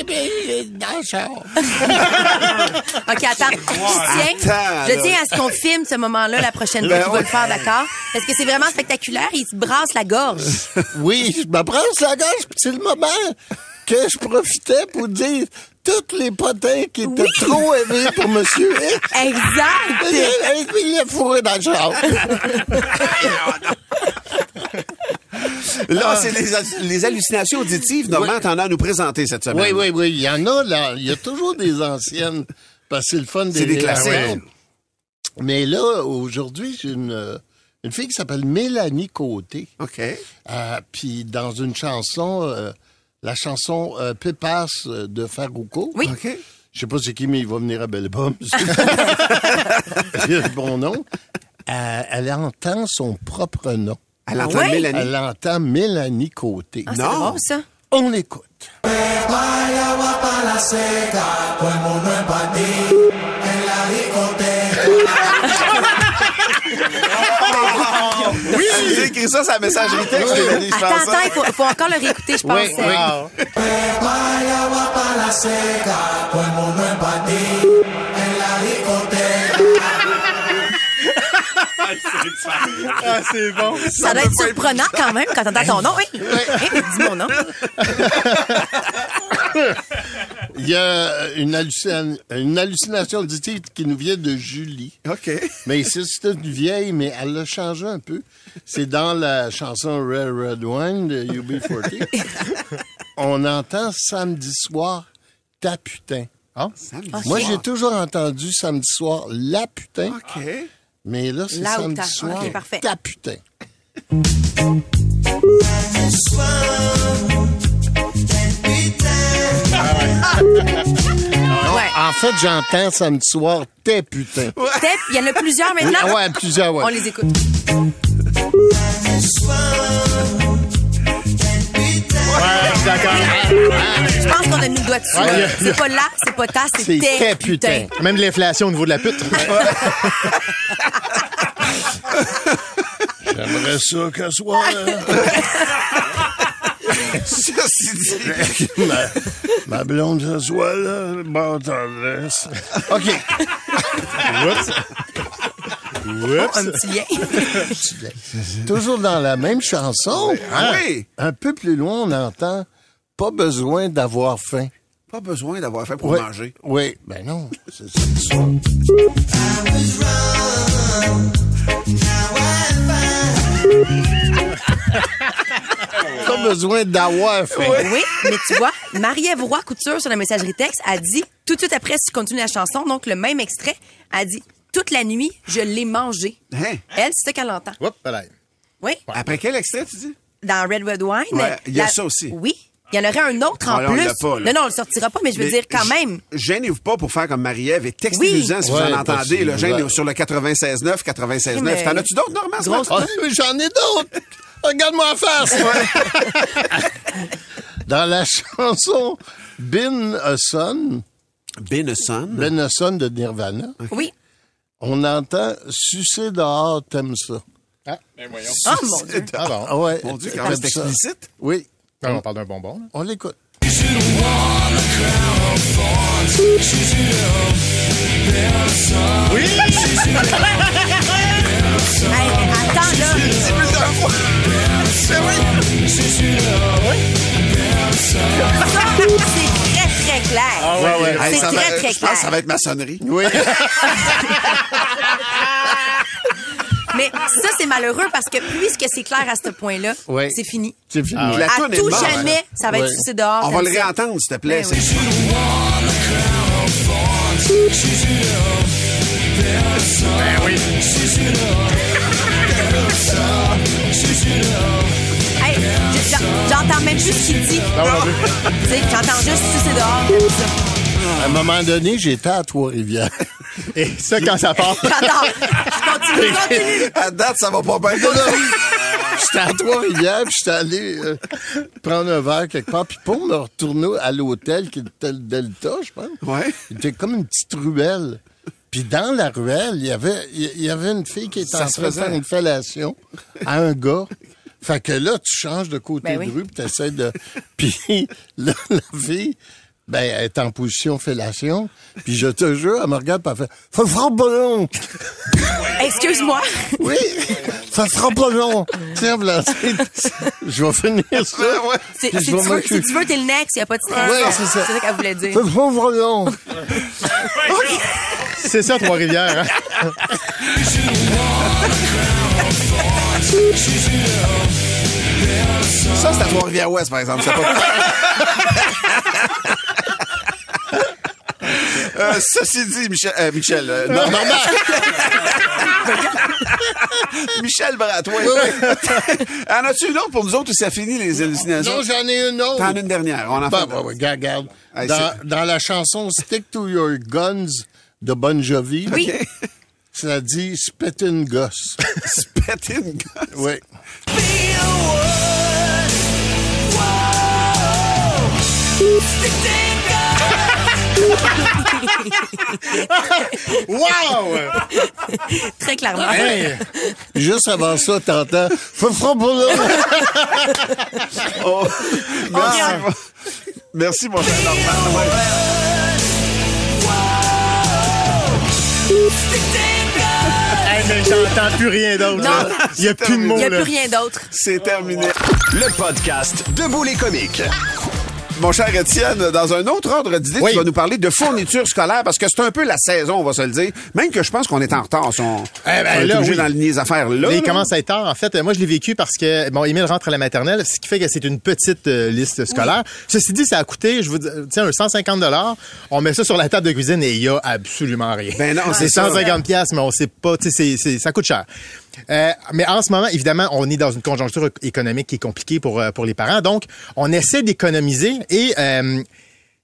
OK, attends. Je tiens, Attends, je tiens à ce qu'on filme ce moment-là la prochaine fois Ben tu vas ouais. le faire, d'accord? Parce que c'est vraiment spectaculaire. Il se brasse la gorge. Oui, je me brasse la gorge, puis c'est le moment que je profitais pour dire tous les potins qui étaient Oui. trop élevés pour Monsieur X. Exact. Et puis il est fourré dans le char. Là, c'est les, les hallucinations auditives. Normand, t'en as à nous présenter cette semaine. Oui, oui, oui. Il y en a, là. Il y a toujours des anciennes. Parce que c'est le fun des C'est des classiques. Mais là, aujourd'hui, j'ai une, une fille qui s'appelle Mélanie Côté. OK. Euh, Puis dans une chanson, euh, la chanson euh, Pépasse de Farouko. Oui. OK. Je sais pas c'est qui, mais il va venir à Bellebum. Le bon nom. Euh, elle entend son propre nom. Elle entend ouais? Mélanie. Elle entend Mélanie Côté. Ah, c'est Non. bon, ça. On l'écoute. Oui! J'ai écrit ça sur la messagerie texte, Mélanie, je Attends, pense. attends, il faut, faut encore le réécouter, je pense. Oui, Euh, oui. Ah, c'est bon. Ça doit être surprenant quand même quand t'entends ton nom. Oui. Hey, dis mon nom. Il y a une, hallucin- une hallucination auditive qui nous vient de Julie. OK. Mais c'est une vieille, mais elle l'a changé un peu. C'est dans la chanson Red Red Wine de UB40. On entend samedi soir ta putain. Samedi Moi, j'ai toujours entendu samedi soir la putain, OK. Mais là, c'est samedi soir ok, parfait. ta putain. En fait, j'entends samedi soir tes putains. Steph, il y en a plusieurs maintenant? Ouais, plusieurs, ouais. On les écoute. D'accord. Je pense qu'on a mis le doigt dessus. Ouais, C'est pas là, c'est pas ta, c'est C'est tes putain. putains. Même l'inflation au niveau de la pute. J'aimerais ça qu'elle soit... Dit, ma, ma blonde ce soit là, bonne tendresse. OK. Un petit lien. Toujours dans la même chanson. Ah hein, oui. Un peu plus loin, on entend pas besoin d'avoir faim. pas besoin d'avoir faim pour manger. Oui, ben non. C'est ça. Pas besoin d'avoir faim. Oui, mais tu vois, Marie-Ève Roy Couture sur la messagerie texte a dit, tout de suite après, si tu continues la chanson, donc le même extrait, a dit, toute la nuit, je l'ai mangé. Hein? Elle, c'est ça qu'elle entend. Voilà. Oui, Après quel extrait, tu dis? dans Red Red Wine. Ouais, il y a ça aussi. Oui. Il y en aurait un autre en Ah, là, on plus. l'a pas, non, non, on le sortira pas, mais je veux Mais dire quand même. Gênez-vous pas pour faire comme Marie-Ève et textez-nous-en Oui. si vous Ouais, en entendez. gênez ouais. sur le 96.9, 96.9. Mais- T'en as-tu d'autres, Normand? Ah, mais J'en ai d'autres. Regarde-moi en face. Dans la chanson Bin a Son. Ben a Son de Nirvana, Oui. On entend sucer dehors, t'aimes ça. Ah, ben voyons. Oh mon Dieu. Ah bon. Ah ouais. Mon Dieu, quand même, explicite. Oui, Ah, on parle d'un bonbon. là. on l'écoute. Hey, attends, là. Ça, c'est clair. ouais, ouais. Hey, C'est ça va- très, très Je pense que ça clair. va être maçonnerie. Oui. Mais ça, c'est malheureux parce que puisque c'est clair à ce point-là, Oui. c'est fini. C'est fini. La À tout jamais, ça va être sucé dehors. On va le réentendre, s'il te plaît. Ben oui. J'entends même plus ce qu'il dit. J'entends juste sucer dehors. À un moment donné, j'étais à Trois-Rivières. Et ça, quand ça part. J'adore. Je continue, continue. À date, ça va pas bien. J'étais à Trois-Rivières, puis j'étais allé euh, prendre un verre quelque part. Puis pour me retourner à l'hôtel, qui était le Delta, je pense, Ouais. c'était comme une petite ruelle. Puis dans la ruelle, il y avait, il y avait une fille qui était Ça en se train de faisait. faire une fellation à un gars. Fait que là, tu changes de côté Ben oui. de rue, puis t'essaies de... Puis là, la fille, ben, elle est en position fellation. Puis je te jure, elle me regarde, puis elle fait « Ça sera pas long! Excuse-moi. » Oui, ça sera pas long. Tiens, voilà, c'est- je vais finir ça. Puis Si tu veux, si tu veux, t'es le next, y a pas de stress. Ouais, c'est ça. C'est ça qu'elle voulait dire. Ça sera pas long. C'est ça, Trois-Rivières. hein? Ça, c'est à Trois-Rivières-Ouest, par exemple. C'est pas... Euh, ceci dit, Michel, euh, Michel, euh, non, Michel Bratois. en as-tu une autre pour nous autres ou ça finit les hallucinations? Non, j'en ai une autre. T'en as une dernière. On en Ben, fait. ouais, regarde, Dans, la chanson Stick to Your Guns de Bon Jovi, Oui. Ça dit Spit une gosse. Péter une gosse? oui. Wow! Très clairement. Hey! Juste avant ça, t'entends. Oh, merci. mon- Merci, mon cher Normand. Mais j'entends plus rien d'autre. Il y a plus de mots, Il n'y a plus rien d'autre. C'est terminé. Le podcast Debout les comiques. Mon cher Étienne, dans un autre ordre d'idée, Oui. tu vas nous parler de fournitures scolaires parce que c'est un peu la saison, on va se le dire. Même que je pense qu'on est en retard. si on, Eh ben, on est là, obligé oui. d'enligner les affaires là. Il commence à être tard. En fait, moi, je l'ai vécu parce que, bon, Émile rentre à la maternelle, ce qui fait que c'est une petite euh, liste scolaire. Ceci dit, ça a coûté, je vous dis, tiens, un 150 On met ça sur la table de cuisine et il y a absolument rien. Ben non, c'est c'est ça. 150 pièces, mais on sait pas, tu sais, ça coûte cher. Euh, mais en ce moment, évidemment, on est dans une conjoncture économique qui est compliquée pour, euh, pour les parents. Donc, on essaie d'économiser et euh,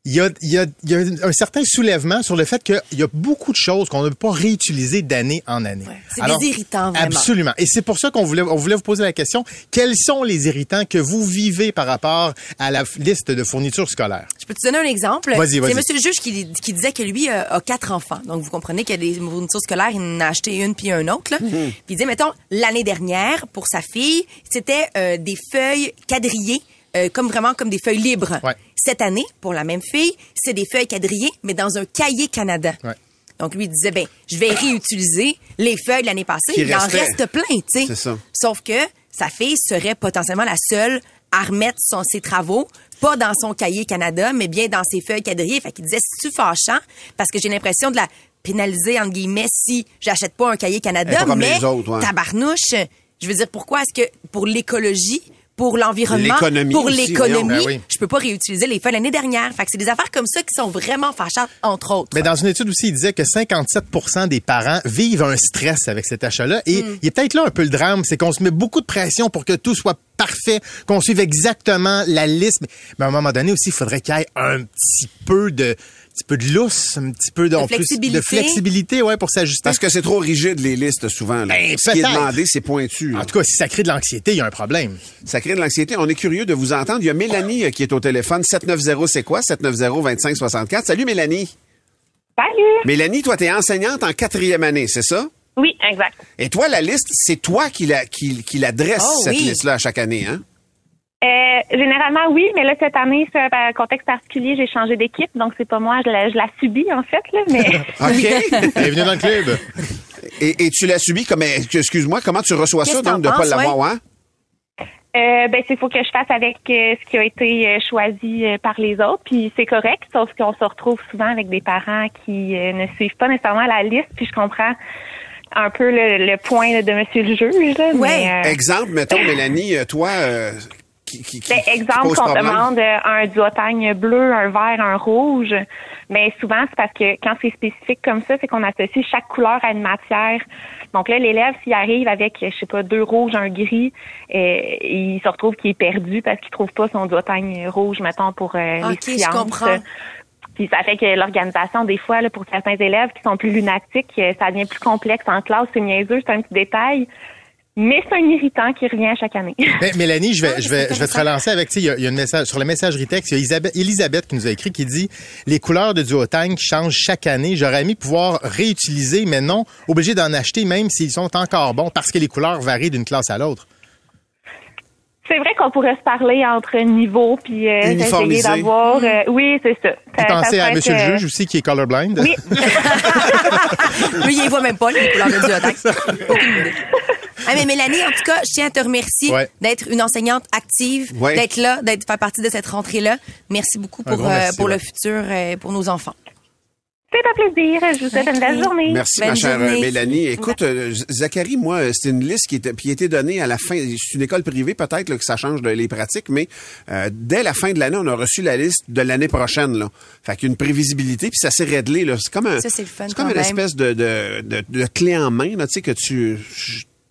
il y a, il y, a, il y a un certain soulèvement sur le fait qu'il y a beaucoup de choses qu'on ne peut pas réutiliser d'année en année. c'est des irritants, vraiment. Absolument. Et c'est pour ça qu'on voulait, on voulait vous poser la question. Quels sont les irritants que vous vivez par rapport à la liste de fournitures scolaires? Je peux te donner un exemple? Vas-y, vas-y. C'est monsieur le juge qui, qui disait que lui euh, a quatre enfants. Donc, vous comprenez qu'il y a des fournitures scolaires, il en a acheté une puis un autre. Là. Mhm. Puis il disait, mettons, l'année dernière, pour sa fille, c'était euh, des feuilles quadrillées, euh, comme vraiment comme des feuilles libres. Ouais. Cette année, pour la même fille, c'est des feuilles quadrillées, mais dans un cahier Canada. Ouais. Donc, lui, il disait, ben, je vais réutiliser les feuilles de l'année passée. Qui il en reste plein, tu sais. C'est ça. Sauf que sa fille serait potentiellement la seule à remettre son, ses travaux, pas dans son cahier Canada, mais bien dans ses feuilles quadrillées. Fait qu'il disait, c'est-tu fâchant? Parce que j'ai l'impression de la pénaliser, entre guillemets, si j'achète pas un cahier Canada, mais autres, ouais. tabarnouche, je veux dire, pourquoi est-ce que pour l'écologie, pour l'environnement, L'économie pour l'économie. Ben oui. je peux pas réutiliser les feuilles l'année dernière. Fait que c'est des affaires comme ça qui sont vraiment fâchantes, entre autres. Mais dans une étude aussi, il disait que 57% des parents vivent un stress avec cet achat-là. Et Mm. il y a peut-être là un peu le drame, c'est qu'on se met beaucoup de pression pour que tout soit parfait, qu'on suive exactement la liste. Mais- Mais à un moment donné aussi, il faudrait qu'il y ait un petit peu de, petit peu de lousse, un petit peu de, plus, flexibilité. de flexibilité, ouais, pour s'ajuster. Parce que c'est trop rigide, les listes, souvent. là. Ben, Ce qui est demandé, c'est pointu. là. En tout cas, si ça crée de l'anxiété, il y a un problème. Ça crée de l'anxiété. On est curieux de vous entendre. Il y a Mélanie euh, qui est au téléphone. 790, c'est quoi? 790-2564. Salut, Mélanie. Salut! Mélanie, toi, t'es enseignante en quatrième année, c'est ça? Oui, exact. Et toi, la liste, c'est toi qui la, qui, qui la dresse, Oh, cette oui. liste-là, à chaque année, hein? Euh, généralement, oui, mais là, cette année, sur un contexte particulier, j'ai changé d'équipe, donc c'est pas moi, je la, je la subis, en fait, là, mais OK. Bienvenue dans le club. et, et tu l'as subi comme, excuse-moi, comment tu reçois ça, donc, de t'en pas l'avoir, hein? euh, ben, c'est faut que je fasse avec euh, ce qui a été euh, choisi euh, par les autres, puis c'est correct, sauf qu'on se retrouve souvent avec des parents qui euh, ne suivent pas nécessairement la liste, puis je comprends un peu le, le point là, de Monsieur le juge, là, Ouais. mais, euh, Exemple, mettons, Mélanie, toi, euh, qui, qui, qui- Ben, qui exemple, pose qu'on problème. demande euh, un duoteigne bleu, un vert, un rouge, mais souvent, c'est parce que quand c'est spécifique comme ça, c'est qu'on associe chaque couleur à une matière. Donc là, l'élève, s'il arrive avec, je sais pas, deux rouges, un gris, euh, il se retrouve qu'il est perdu parce qu'il trouve pas son duoteigne rouge, mettons, pour euh, Ok, les je sciences. comprends. Puis ça fait que l'organisation, des fois, là, pour certains élèves qui sont plus lunatiques, ça devient plus complexe en classe. C'est niaiseux, c'est un petit détail. Mais c'est un irritant qui revient chaque année. Mais, Mélanie, je vais, je vais, je vais te relancer avec, tu sais, il y a, il y a une message, sur le messagerie texte, il y a Isabelle- Elisabeth qui nous a écrit qui dit, les couleurs de duotang changent chaque année. J'aurais aimé pouvoir réutiliser, mais non, obligé d'en acheter même s'ils sont encore bons parce que les couleurs varient d'une classe à l'autre. C'est vrai qu'on pourrait se parler entre niveaux puis euh, Uniformiser. essayer d'avoir. euh, oui, c'est ça. Ça- pensez à Monsieur être, le euh, juge aussi qui est colorblind? Oui. Lui, il voit même pas, les couleurs de. Ah, mais Mélanie, en tout cas, je tiens à te remercier Ouais. d'être une enseignante active, Ouais. d'être là, d'être faire partie de cette rentrée-là. Merci beaucoup pour, euh, pour ouais. le futur, euh, pour nos enfants. C'est un plaisir. Je vous souhaite une belle journée. Merci, ma chère journée. euh, Mélanie. Écoute, euh, Zachary, moi, c'est une liste qui, était, qui a été donnée à la fin. C'est une école privée, peut-être que ça change de- les pratiques, mais euh, dès la fin de l'année, on a reçu la liste de l'année prochaine. Là. Fait qu'il y a une prévisibilité, puis ça s'est réglé. Là. C'est comme un, Ça, c'est le fun c'est comme une même. espèce de, de, de, de clé en main, là, tu sais, que tu...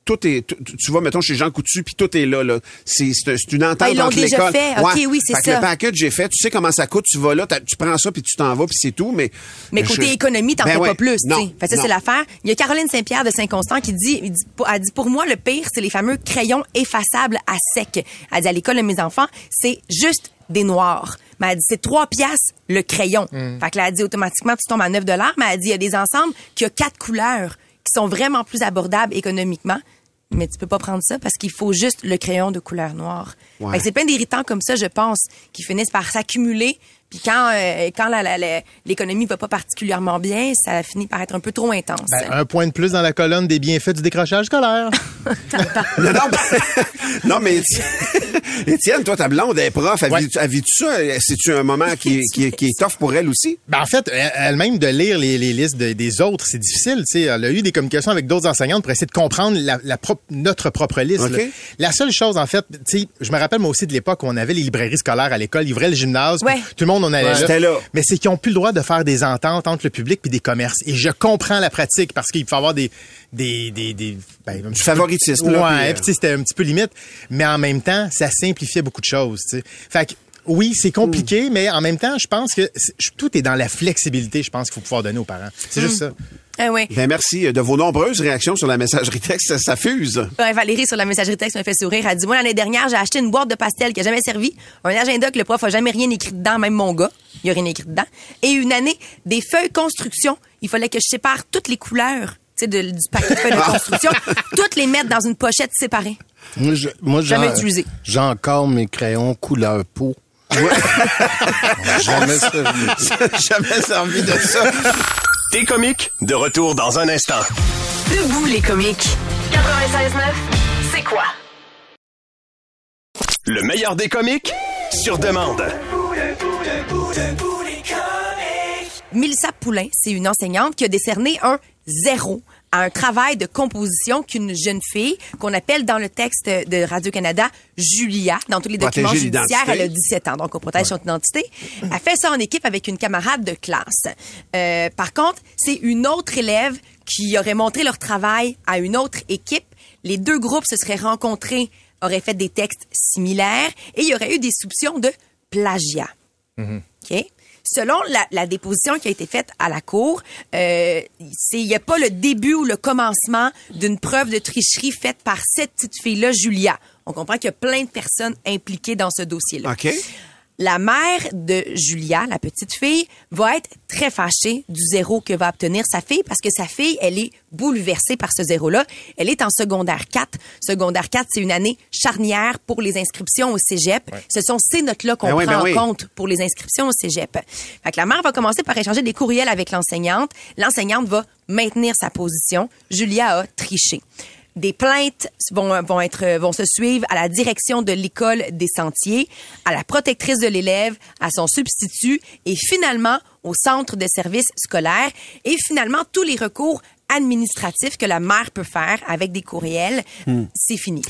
Tout est, tu, tu vas, mettons, chez Jean Coutu, puis tout est là. là. C'est, une entente Ah, ils l'ont entre déjà l'école. fait. OK, oui, c'est Fait que ça. le package est fait. Tu sais comment ça coûte. Tu vas là, tu prends ça, puis tu t'en vas, puis c'est tout. Mais, Mais côté économie, t'en Ben fais ouais. pas plus. tu Non, sais. Fait que ça, c'est l'affaire. Il y a Caroline Saint-Pierre de Saint-Constant qui dit, elle dit, pour moi, le pire, c'est les fameux crayons effaçables à sec. Elle dit, à l'école de mes enfants, c'est juste des noirs. Mais elle dit, c'est trois piastres le crayon. Hmm. Fait que là, elle dit, automatiquement, tu tombes à 9 dollars. Mais elle dit, il y a des ensembles qui ont quatre couleurs qui sont vraiment plus abordables économiquement. Mais tu peux pas prendre ça parce qu'il faut juste le crayon de couleur noire. Ouais. C'est plein d'irritants comme ça, je pense, qui finissent par s'accumuler. Puis quand, euh, quand l'économie va pas particulièrement bien, ça finit par être un peu trop intense. Ben, un point de plus dans la colonne des bienfaits du décrochage scolaire. Non, non, ben- non, mais Étienne, toi, ta blonde est prof. Elle Ouais. vit- elle vit-tu ça? C'est-tu un moment qui est, qui, est, qui est tough pour elle aussi? Ben, en fait, elle- elle-même de lire les, les listes de- des autres, c'est difficile. tu sais. Elle a eu des communications avec d'autres enseignantes pour essayer de comprendre la, la propre- notre propre liste. La seule chose, en fait, tu sais, je me rappelle moi aussi de l'époque où on avait les librairies scolaires à l'école, ils ouvraient le gymnase, Ouais. tout le monde on allait Ouais. là. J'étais là. Mais c'est qu'ils ont plus le droit de faire des ententes entre le public puis des commerces. Et je comprends la pratique parce qu'il y avoir des des des, des ben, peu- favoritisme, là, Ouais, puis, euh, c'était un petit peu limite, mais en même temps, ça simplifiait beaucoup de choses. Fait que oui, c'est compliqué, mais en même temps, je pense que tout est dans la flexibilité, je pense qu'il faut pouvoir donner aux parents. C'est juste ça. Ouais. Ben, merci de vos nombreuses réactions sur la messagerie texte. Ça, ça fuse. Ouais, Valérie, sur la messagerie texte, m'a fait sourire. Elle dit, moi, l'année dernière, j'ai acheté une boîte de pastel qui a jamais servi, un agenda que le prof a jamais rien écrit dedans, même mon gars, il y a rien écrit dedans, et une année, des feuilles construction. Il fallait que je sépare toutes les couleurs, tu sais, de- du paquet de feuilles de construction, toutes les mettre dans une pochette séparée. Moi, je- moi, Jamais utilisé. J'ai encore mes crayons couleur peau. Jamais servi. Jamais servi de ça. T'es comique, de retour dans un instant. Debout les comiques. 96.9, c'est quoi? Le meilleur des comiques, sur demande. Mélissa Poulain, c'est une enseignante qui a décerné un zéro à un travail de composition qu'une jeune fille, qu'on appelle dans le texte de Radio-Canada Julia, dans tous les documents Protéger judiciaires, elle a 17 ans, donc on protège son identité. Elle fait ça en équipe avec une camarade de classe. Euh, par contre, c'est une autre élève qui aurait montré leur travail à une autre équipe. Les deux groupes se seraient rencontrés, auraient fait des textes similaires et il y aurait eu des soupçons de plagiat. OK? Selon la, la déposition qui a été faite à la cour, euh, il n'y a pas le début ou le commencement d'une preuve de tricherie faite par cette petite fille-là, Julia. On comprend qu'il y a plein de personnes impliquées dans ce dossier-là. La mère de Julia, la petite fille, va être très fâchée du zéro que va obtenir sa fille parce que sa fille, elle est bouleversée par ce zéro-là. Elle est en secondaire 4. Secondaire 4, c'est une année charnière pour les inscriptions au cégep. Ce sont ces notes-là qu'on Ben oui, prend ben oui. en compte pour les inscriptions au cégep. Fait que la mère va commencer par échanger des courriels avec l'enseignante. L'enseignante va maintenir sa position. Julia a triché. Des plaintes vont, vont être vont se suivre à la direction de l'école des sentiers, à la protectrice de l'élève, à son substitut et finalement au centre de services scolaires et finalement tous les recours administratifs que la mère peut faire avec des courriels, c'est fini.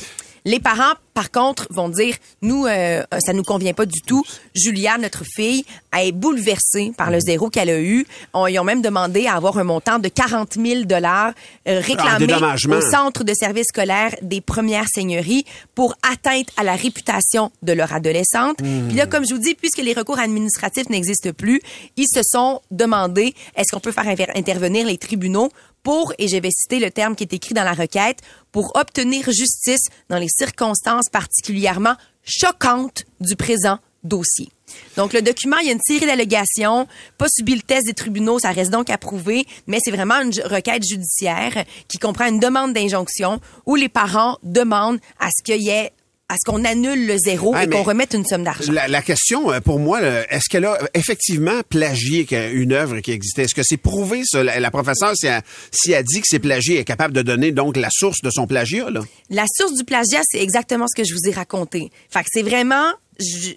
Les parents, par contre, vont dire, nous, euh, ça nous convient pas du tout. Julia, notre fille, est bouleversée par le zéro qu'elle a eu. On, ils ont même demandé à avoir un montant de 40 000 dollars euh, réclamé au centre de services scolaires des premières seigneuries pour atteinte à la réputation de leur adolescente. Puis là, comme je vous dis, puisque les recours administratifs n'existent plus, ils se sont demandé est-ce qu'on peut faire intervenir les tribunaux pour, et je vais citer le terme qui est écrit dans la requête, pour obtenir justice dans les circonstances particulièrement choquantes du présent dossier. Donc, le document, il y a une série d'allégations, pas subi le test des tribunaux, ça reste donc à prouver, mais c'est vraiment une requête judiciaire qui comprend une demande d'injonction où les parents demandent à ce qu'il y ait à ce qu'on annule le zéro Ah, et qu'on remette une somme d'argent. La, la question, euh, pour moi, est-ce qu'elle a effectivement plagié une œuvre qui existait? Est-ce que c'est prouvé, ça? La, la professeure, si elle, si elle dit que c'est plagié, elle est capable de donner donc la source de son plagiat, là? La source du plagiat, c'est exactement ce que je vous ai raconté. Fait que c'est vraiment, il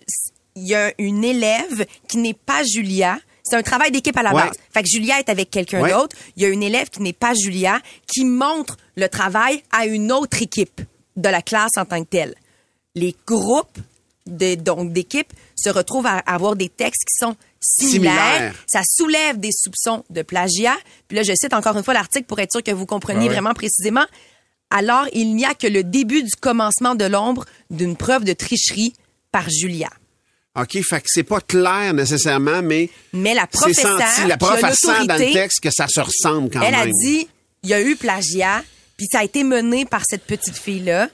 y a une élève qui n'est pas Julia. C'est un travail d'équipe à la Ouais. base. Fait que Julia est avec quelqu'un Ouais. d'autre. Il y a une élève qui n'est pas Julia qui montre le travail à une autre équipe de la classe en tant que telle. Les groupes de, donc d'équipes se retrouvent à avoir des textes qui sont similaires. Ça soulève des soupçons de plagiat. Puis là, je cite encore une fois l'article pour être sûr que vous compreniez Ah vraiment précisément. Alors, il n'y a que le début du commencement de l'ombre d'une preuve de tricherie par Julia. OK, fait que c'est pas clair nécessairement, mais Mais la c'est professeure, senti. La a prof, elle sent dans le texte que ça se ressemble quand elle même. a dit, il y a eu plagiat, puis ça a été mené par cette petite fille-là.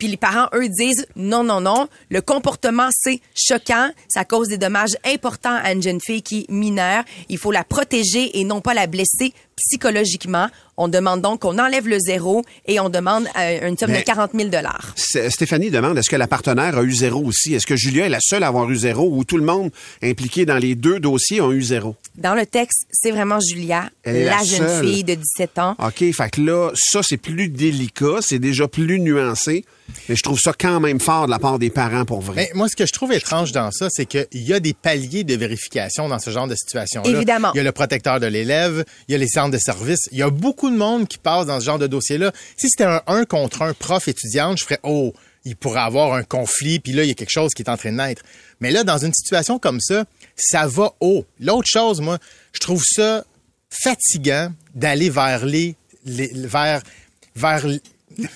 Puis les parents, eux, disent non, non, non. Le comportement, c'est choquant. Ça cause des dommages importants à une jeune fille qui est mineure. Il faut la protéger et non pas la blesser psychologiquement. On demande donc qu'on enlève le zéro et on demande euh, une somme Mais- de 40 000 S- Stéphanie demande est-ce que la partenaire a eu zéro aussi? Est-ce que Julia est la seule à avoir eu zéro ou tout le monde impliqué dans les deux dossiers ont eu zéro? Dans le texte, c'est vraiment Julia, Elle la, la jeune fille de 17 ans. OK, fait que là, ça, c'est plus délicat, c'est déjà plus nuancé, mais je trouve ça quand même fort de la part des parents pour vrai. Mais moi, ce que je trouve étrange dans ça, c'est qu'il y a des paliers de vérification dans ce genre de situation-là. Évidemment. Il y a le protecteur de l'élève, il y a les centres de service. Il y a beaucoup de monde qui passe dans ce genre de dossier-là. Si c'était un un contre un prof-étudiante, je ferais, oh, il pourrait avoir un conflit, puis là, il y a quelque chose qui est en train de naître. Mais là, dans une situation comme ça, ça va haut. L'autre chose, moi, je trouve ça fatigant d'aller vers les, les- vers, vers,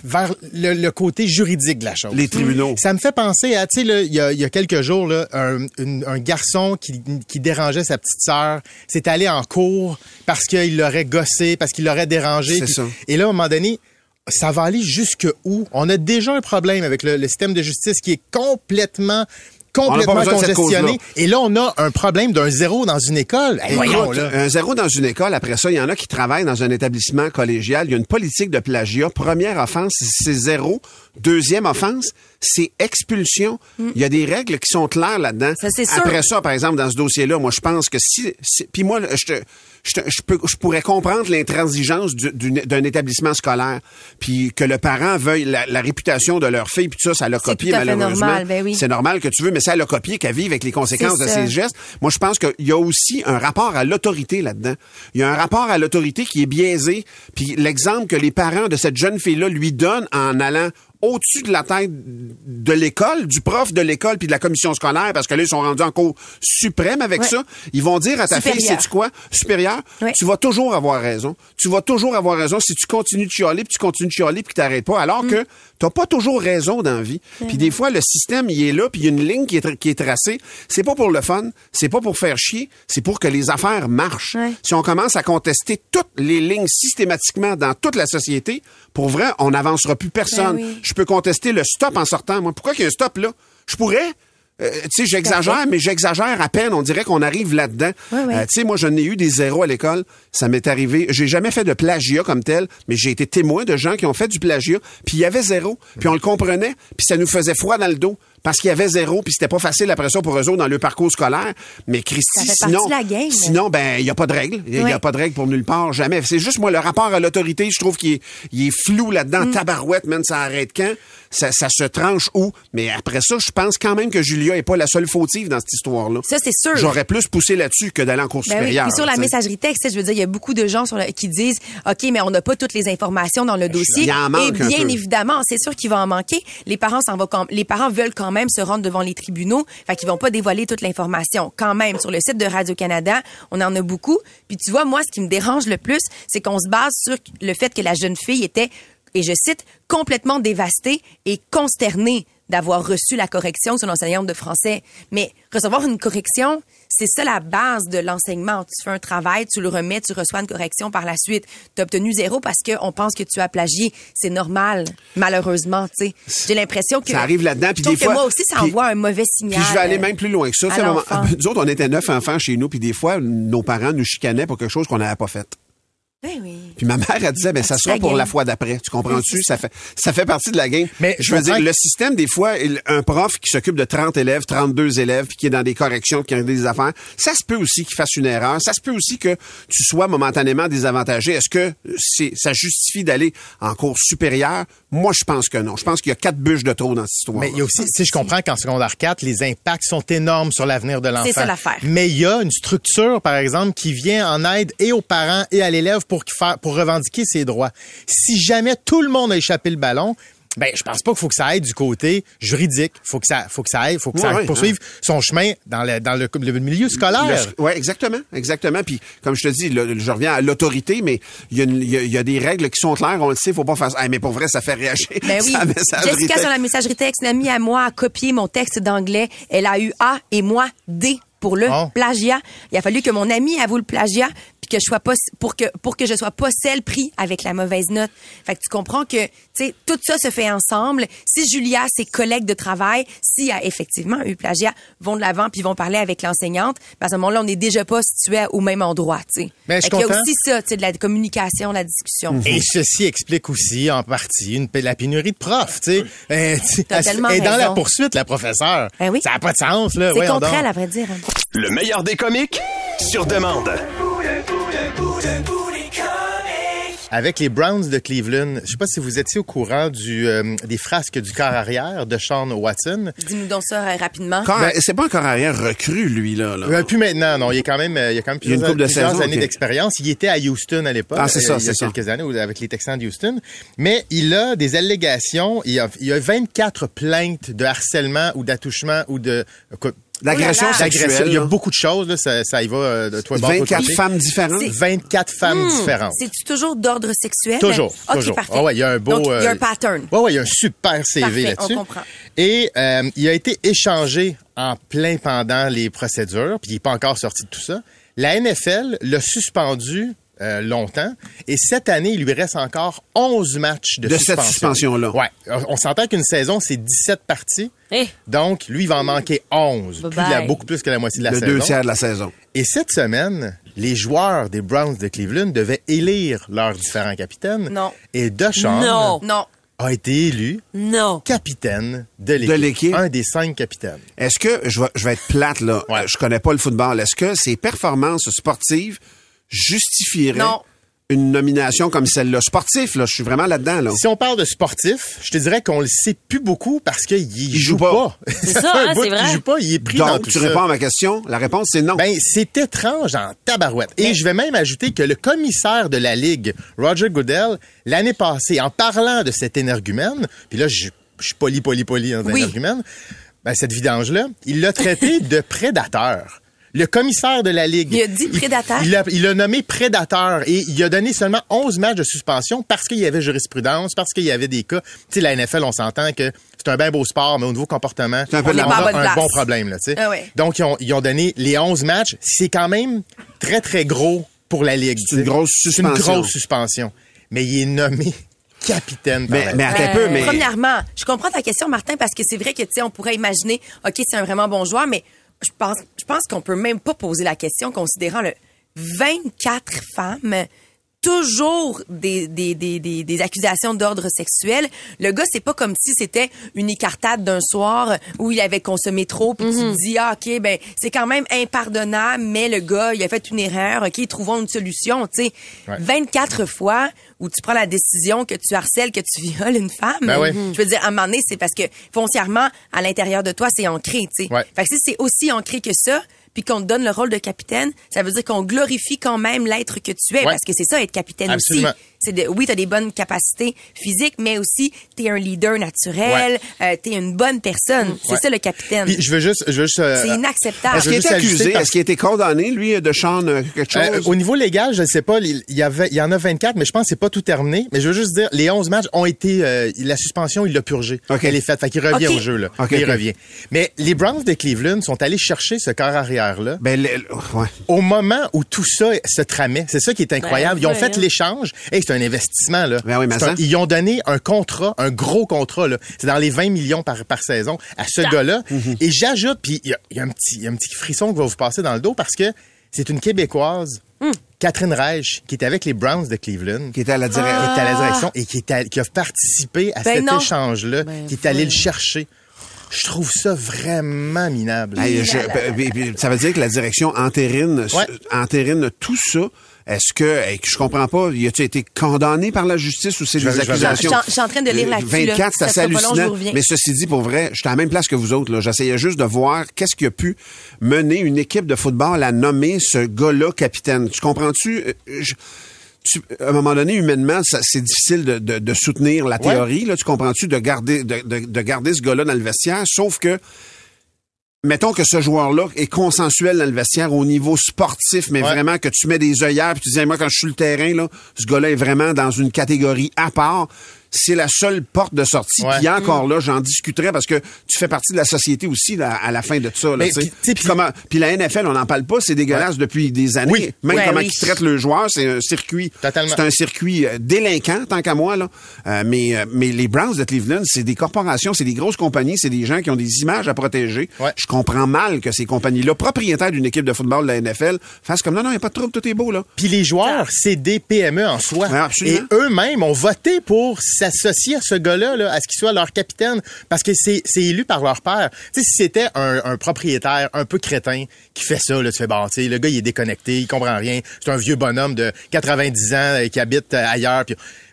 vers le, le côté juridique de la chose. Les tribunaux. Ça me fait penser à, tu sais, il y a, il y a quelques jours, là, un, une- un garçon qui, qui dérangeait sa petite sœur s'est allé en cours parce qu'il l'aurait gossé, parce qu'il l'aurait dérangé. C'est puis- ça. Et là, à un moment donné, ça va aller jusque où? On a déjà un problème avec le, le système de justice qui est complètement complètement congestionné. Et là, on a un problème d'un zéro dans une école. Hey, voyons, là. un zéro dans une école, après ça, il y en a qui travaillent dans un établissement collégial. Il y a une politique de plagiat. Première offense, c'est zéro. Deuxième offense, c'est expulsion. Il y a des règles qui sont claires là-dedans. Ça, c'est sûr. Après ça, par exemple, dans ce dossier-là, moi, je pense que si... si- Puis moi, je, te- je, peux, je pourrais comprendre l'intransigeance d'un établissement scolaire. Puis que le parent veuille la, la réputation de leur fille, puis tout ça, ça l'a copié, tout à fait malheureusement. normal, ben oui. C'est normal que tu veux, mais ça l'a copié, qu'elle vive avec les conséquences de ses gestes. Moi, je pense qu'il y a aussi un rapport à l'autorité là-dedans. Il y a un rapport à l'autorité qui est biaisé. Puis l'exemple que les parents de cette jeune fille-là lui donnent en allant au-dessus de la tête de l'école, du prof de l'école puis de la commission scolaire, parce que là, ils sont rendus en cours suprême avec Ouais. ça. Ils vont dire à ta fille, sais-tu quoi? Supérieur, Ouais. tu vas toujours avoir raison. Tu vas toujours avoir raison si tu continues de chialer, puis tu continues de chialer, puis que t'arrêtes pas. Alors Mm. que t'as pas toujours raison dans la vie. Puis des fois, le système, il est là, puis il y a une ligne qui est, qui est tracée. C'est pas pour le fun, c'est pas pour faire chier, c'est pour que les affaires marchent. Ouais. Si on commence à contester toutes les lignes systématiquement dans toute la société, pour vrai, on n'avancera plus personne. Ben oui. Je peux contester le stop en sortant. Moi, pourquoi qu'il y a un stop là? Je pourrais. Euh, tu sais, j'exagère, mais j'exagère à peine. On dirait qu'on arrive là-dedans. Euh, tu sais, moi, je n'ai eu des zéros à l'école. Ça m'est arrivé. J'ai jamais fait de plagiat comme tel, mais j'ai été témoin de gens qui ont fait du plagiat, puis il y avait zéro, puis on le comprenait, puis ça nous faisait froid dans le dos. Parce qu'il y avait zéro, puis c'était pas facile après ça pour eux autres dans le parcours scolaire. Mais Christy, sinon, la game. sinon, ben, il y a pas de règle. Il y a Ouais. pas de règle pour nulle part, jamais. C'est juste, moi, le rapport à l'autorité, je trouve qu'il est, il est flou Mm. là-dedans. Tabarouette, man, ça arrête quand? Ça, ça se tranche où? Mais après ça, je pense quand même que Julia est pas la seule fautive dans cette histoire-là. Ça, c'est sûr. J'aurais plus poussé là-dessus que d'aller en cours Ben oui, supérieure. puis sur la messagerie texte, je veux dire, il y a beaucoup de gens sur le- qui disent, OK, mais on n'a pas toutes les informations dans le dossier. il en manque Et un bien peu. évidemment, c'est sûr qu'il va en manquer. Les parents s'en vont quand, les parents veulent quand même se rendre devant les tribunaux. Fait qu'ils vont pas dévoiler toute l'information. Quand même, sur le site de Radio-Canada, on en a beaucoup. Puis tu vois, moi, ce qui me dérange le plus, c'est qu'on se base sur le fait que la jeune fille était, et je cite, complètement dévastée et consternée d'avoir reçu la correction sur l'enseignante de français. Mais recevoir une correction, c'est ça la base de l'enseignement. Tu fais un travail, tu le remets, tu reçois une correction par la suite. Tu as obtenu zéro parce qu'on pense que tu as plagié. C'est normal, malheureusement. tu sais. J'ai l'impression que... Ça arrive là-dedans, puis des fois- moi aussi, ça puis- envoie un mauvais signal. Puis je vais aller même plus loin que ça. à moment- nous autres, on était neuf enfants chez nous, puis des fois, nos parents nous chicanaient pour quelque chose qu'on n'avait pas fait. Ben oui. Puis ma mère, elle disait, ben ça sera la pour game. la fois d'après. Tu comprends-tu? Ça fait, ça fait partie de la game. Mais je veux dire, que- le système, des fois, un prof qui s'occupe de 30 élèves, 32 élèves, puis qui est dans des corrections, qui a des affaires, ça se peut aussi qu'il fasse une erreur. Ça se peut aussi que tu sois momentanément désavantagé. Est-ce que c'est, ça justifie d'aller en cours supérieur? Moi, je pense que non. Je pense qu'il y a quatre bûches de trop dans cette histoire. Mais il y a aussi, si je comprends qu'en secondaire 4, les impacts sont énormes sur l'avenir de l'enfant. C'est ça l'affaire. Mais il y a une structure, par exemple, qui vient en aide et aux parents et à l'élève pour, pour revendiquer ses droits. Si jamais tout le monde a échappé le ballon, ben, je pense pas qu'il faut que ça aille du côté juridique. Faut que ça, faut que ça aille, faut que ça poursuive son chemin dans le, dans le, le milieu scolaire. Oui, exactement, exactement. Puis comme je te dis, le- je reviens à l'autorité, mais il y, a une- il y a- il y a des règles qui sont claires. On le sait, faut pas faire ça. Hey, mais pour vrai, ça fait réagir. Ben oui. Ça, messagerie Jessica, sur la messagerie texte, une amie à moi a copié mon texte d'anglais. Elle a eu A et moi D pour le Oh. plagiat. Il a fallu que mon ami avoue le plagiat puis que je sois pas pour que pour que je sois pas celle pris avec la mauvaise note. Fait que tu comprends que tu sais tout ça se fait ensemble. Si Julia, ses collègues de travail, s'il y a effectivement eu plagiat, vont de l'avant puis vont parler avec l'enseignante, ben à ce moment-là, on n'est déjà pas situé au même endroit, tu sais. Ben, qu'il y a aussi ça, tu sais de la communication, la discussion. Et ceci explique aussi, en partie, une, la pénurie de profs, tu sais. Euh, elle- elle est dans la poursuite, la professeure. Ben oui. Ça n'a pas de sens, là. C'est elle, à vrai dire. Le meilleur des comiques sur demande. Avec les Browns de Cleveland, je sais pas si vous étiez au courant du, euh, des frasques du corps arrière de Sean Watson. Dis-nous donc ça euh, rapidement. Ben- c'est pas un corps arrière recru, lui, là. là. Euh, plus maintenant, non. Il y a quand même, il y a quand même Il y a une plusieurs, de plusieurs saisons, années d'expérience. Il était à Houston à l'époque. Ah, c'est ça, Il y a ça. quelques années avec les Texans de Houston. Mais il a des allégations. Il y a, il a 24 plaintes de harcèlement ou d'attouchement ou de, écoute, L'agression Oh sexuelle. Il y a beaucoup de choses, là. Ça, ça y va euh, de toi, bord, toi, 24 côté. femmes différentes. C'est- 24 femmes différentes. C'est-tu toujours d'ordre sexuel? Toujours, toujours. parfait. Ah ouais, il y a un beau. Donc, il y a euh, un pattern. Ouais, ouais, il y a un super CV là-dessus. on comprend. Et euh, il a été échangé en plein pendant les procédures, puis il n'est pas encore sorti de tout ça. La NFL l'a suspendu euh, longtemps, et cette année, il lui reste encore 11 matchs de, De cette suspension-là. Ouais, on s'entend qu'une saison, c'est 17 parties. Eh. Donc, lui, il va en manquer 11, Bye plus de la- beaucoup plus que la moitié de la Le saison. deux tiers de la saison. Et cette semaine, les joueurs des Browns de Cleveland devaient élire leurs différents capitaines. Non. Et Deshaun Non. Non. a été élu Non. capitaine de l'équipe. De l'équipe. Un des cinq capitaines. Est-ce que, je vais, je vais être plate, là. Ouais. Euh, Je connais pas le football. Est-ce que ses performances sportives justifieraient Non. une nomination comme celle-là? Sportif, là. Je suis vraiment là-dedans, là. Si on parle de sportif, je te dirais qu'on le sait plus beaucoup parce qu'il joue, joue pas. pas. C'est ça, hein, c'est vrai. Il joue pas, il est pris dans Donc, tout tu ça. réponds à ma question? La réponse, c'est non. Ben, c'est étrange en tabarouette. Et je vais même ajouter que le commissaire de la Ligue, Roger Goodell, l'année passée, en parlant de cet énergumène, puis là, je, je suis poli, poli, poli dans un Oui. énergumène, ben, cette vidange-là, il l'a traité de prédateur. Le commissaire de la Ligue. Il a dit prédateur? Il l'a il a nommé prédateur et il a donné seulement 11 matchs de suspension parce qu'il y avait jurisprudence, parce qu'il y avait des cas. Tu sais, la NFL, on s'entend que c'est un bien beau sport, mais au niveau comportement, C'est un peu de on la a pas à bonne un place. bon problème, là, tu sais. Ah ouais. Donc, ils ont, ils ont donné les 11 matchs. C'est quand même très, très gros pour la Ligue. C'est une grosse C'est une suspension. grosse suspension. Mais il est nommé capitaine. Mais, attends un peu, mais. Premièrement, je comprends ta question, Martin, parce que c'est vrai que, tu sais, on pourrait imaginer, OK, c'est un vraiment bon joueur, mais je pense, je pense qu'on peut même pas poser la question considérant le 24 femmes toujours des, des, des, des, des accusations d'ordre sexuel. Le gars, c'est pas comme si c'était une écartade d'un soir où il avait consommé trop, puis tu te dis, ah, OK, ben, c'est quand même impardonnable, mais le gars, il a fait une erreur, OK, trouvons une solution, tu sais. Ouais. 24 fois où tu prends la décision que tu harcèles, que tu violes une femme. Ben ouais. Je veux dire, à un moment donné, c'est parce que foncièrement, à l'intérieur de toi, c'est ancré, tu sais. Ouais. Fait que si c'est aussi ancré que ça, puis qu'on te donne le rôle de capitaine, ça veut dire qu'on glorifie quand même l'être que tu es, Ouais. parce que c'est ça, être capitaine Absolument. aussi. C'est de, oui, t'as des bonnes capacités physiques, mais aussi t'es un leader naturel, euh, t'es une bonne personne. C'est Ouais. ça le capitaine. Puis je veux juste, je veux juste. euh, C'est inacceptable. Est-ce qu'il a juste été ajuster accusé? parce- Est-ce qu'il a été condamné, lui, de Sean euh, quelque Euh, chose? au niveau légal, je ne sais pas, il y avait, il y en a 24, mais je pense que c'est pas tout terminé. Mais je veux juste dire, les 11 matchs ont été, euh, la suspension, il l'a purgé. OK. Elle est faite, fait qu'il revient au jeu là. Il revient. Mais les Browns de Cleveland sont allés chercher ce corps arrière là. Ben, le- ouais. Au moment où tout ça se tramait, c'est ça qui est incroyable. Ben, ils ont ouais, fait l'échange. Et c'est un investissement là. Ben oui, mais C'est un- ça. ils ont donné un contrat, un gros contrat là. C'est dans les 20 millions par, par saison à ce gars-là. Mhm. Et j'ajoute, puis il y y a un petit, il y a un petit frisson qui va vous passer dans le dos parce que c'est une québécoise, Catherine Reich, qui était avec les Browns de Cleveland. Qui était à la direction. qui était à la direction et qui, était, qui a participé à Ben cet échange-là, Ben, qui est allé le chercher. Je trouve ça vraiment minable. Hey, je- ça veut dire que la direction entérine, Ouais. entérine tout ça. Est-ce que, hey, je comprends pas, y a-tu été condamné par la justice ou c'est des accusations? Je suis en- train de lire là. 24, c'est assez long. Mais ceci dit, pour vrai, j'étais à la même place que vous autres. là. J'essayais juste de voir qu'est-ce qui a pu mener une équipe de football à nommer ce gars-là capitaine. Tu comprends-tu? Euh, je- tu- à un moment donné, humainement, ça- c'est difficile de, de- de soutenir la Ouais. théorie. Là, tu comprends-tu de garder de, de- de garder ce gars-là dans le vestiaire, sauf que mettons que ce joueur-là est consensuel dans le vestiaire au niveau sportif, mais Ouais. vraiment que tu mets des œillères puis tu dis moi quand je suis sur le terrain là, ce gars-là est vraiment dans une catégorie à part. C'est la seule porte de sortie. Puis encore là, j'en discuterai parce que tu fais partie de la société aussi là, à la fin de ça. Là, Mais tu sais. puis- la NFL, on n'en parle pas, c'est dégueulasse depuis des années. Oui. Même Ouais, comment oui. ils traitent le joueur, c'est un circuit. Totalement. C'est un circuit euh, délinquant, tant qu'à moi. Là. Euh, mais, euh, mais les Browns de Cleveland, c'est des corporations, c'est des grosses compagnies, c'est des gens qui ont des images à protéger. Ouais. Je comprends mal que ces compagnies-là, propriétaires d'une équipe de football de la NFL, fassent comme non, non, il n'y a pas de trouble, tout est beau. là. Puis les joueurs, c'est des PME en soi. Ouais, absolument. Et eux-mêmes ont voté pour s'associer à ce gars-là, là, à ce qu'il soit leur capitaine, parce que c'est élu par leur père. Si c'était un, propriétaire un peu crétin qui fait ça, là, tu fais, bon, le gars, il est déconnecté, il comprend rien, c'est un vieux bonhomme de 90 ans euh, qui habite euh, ailleurs.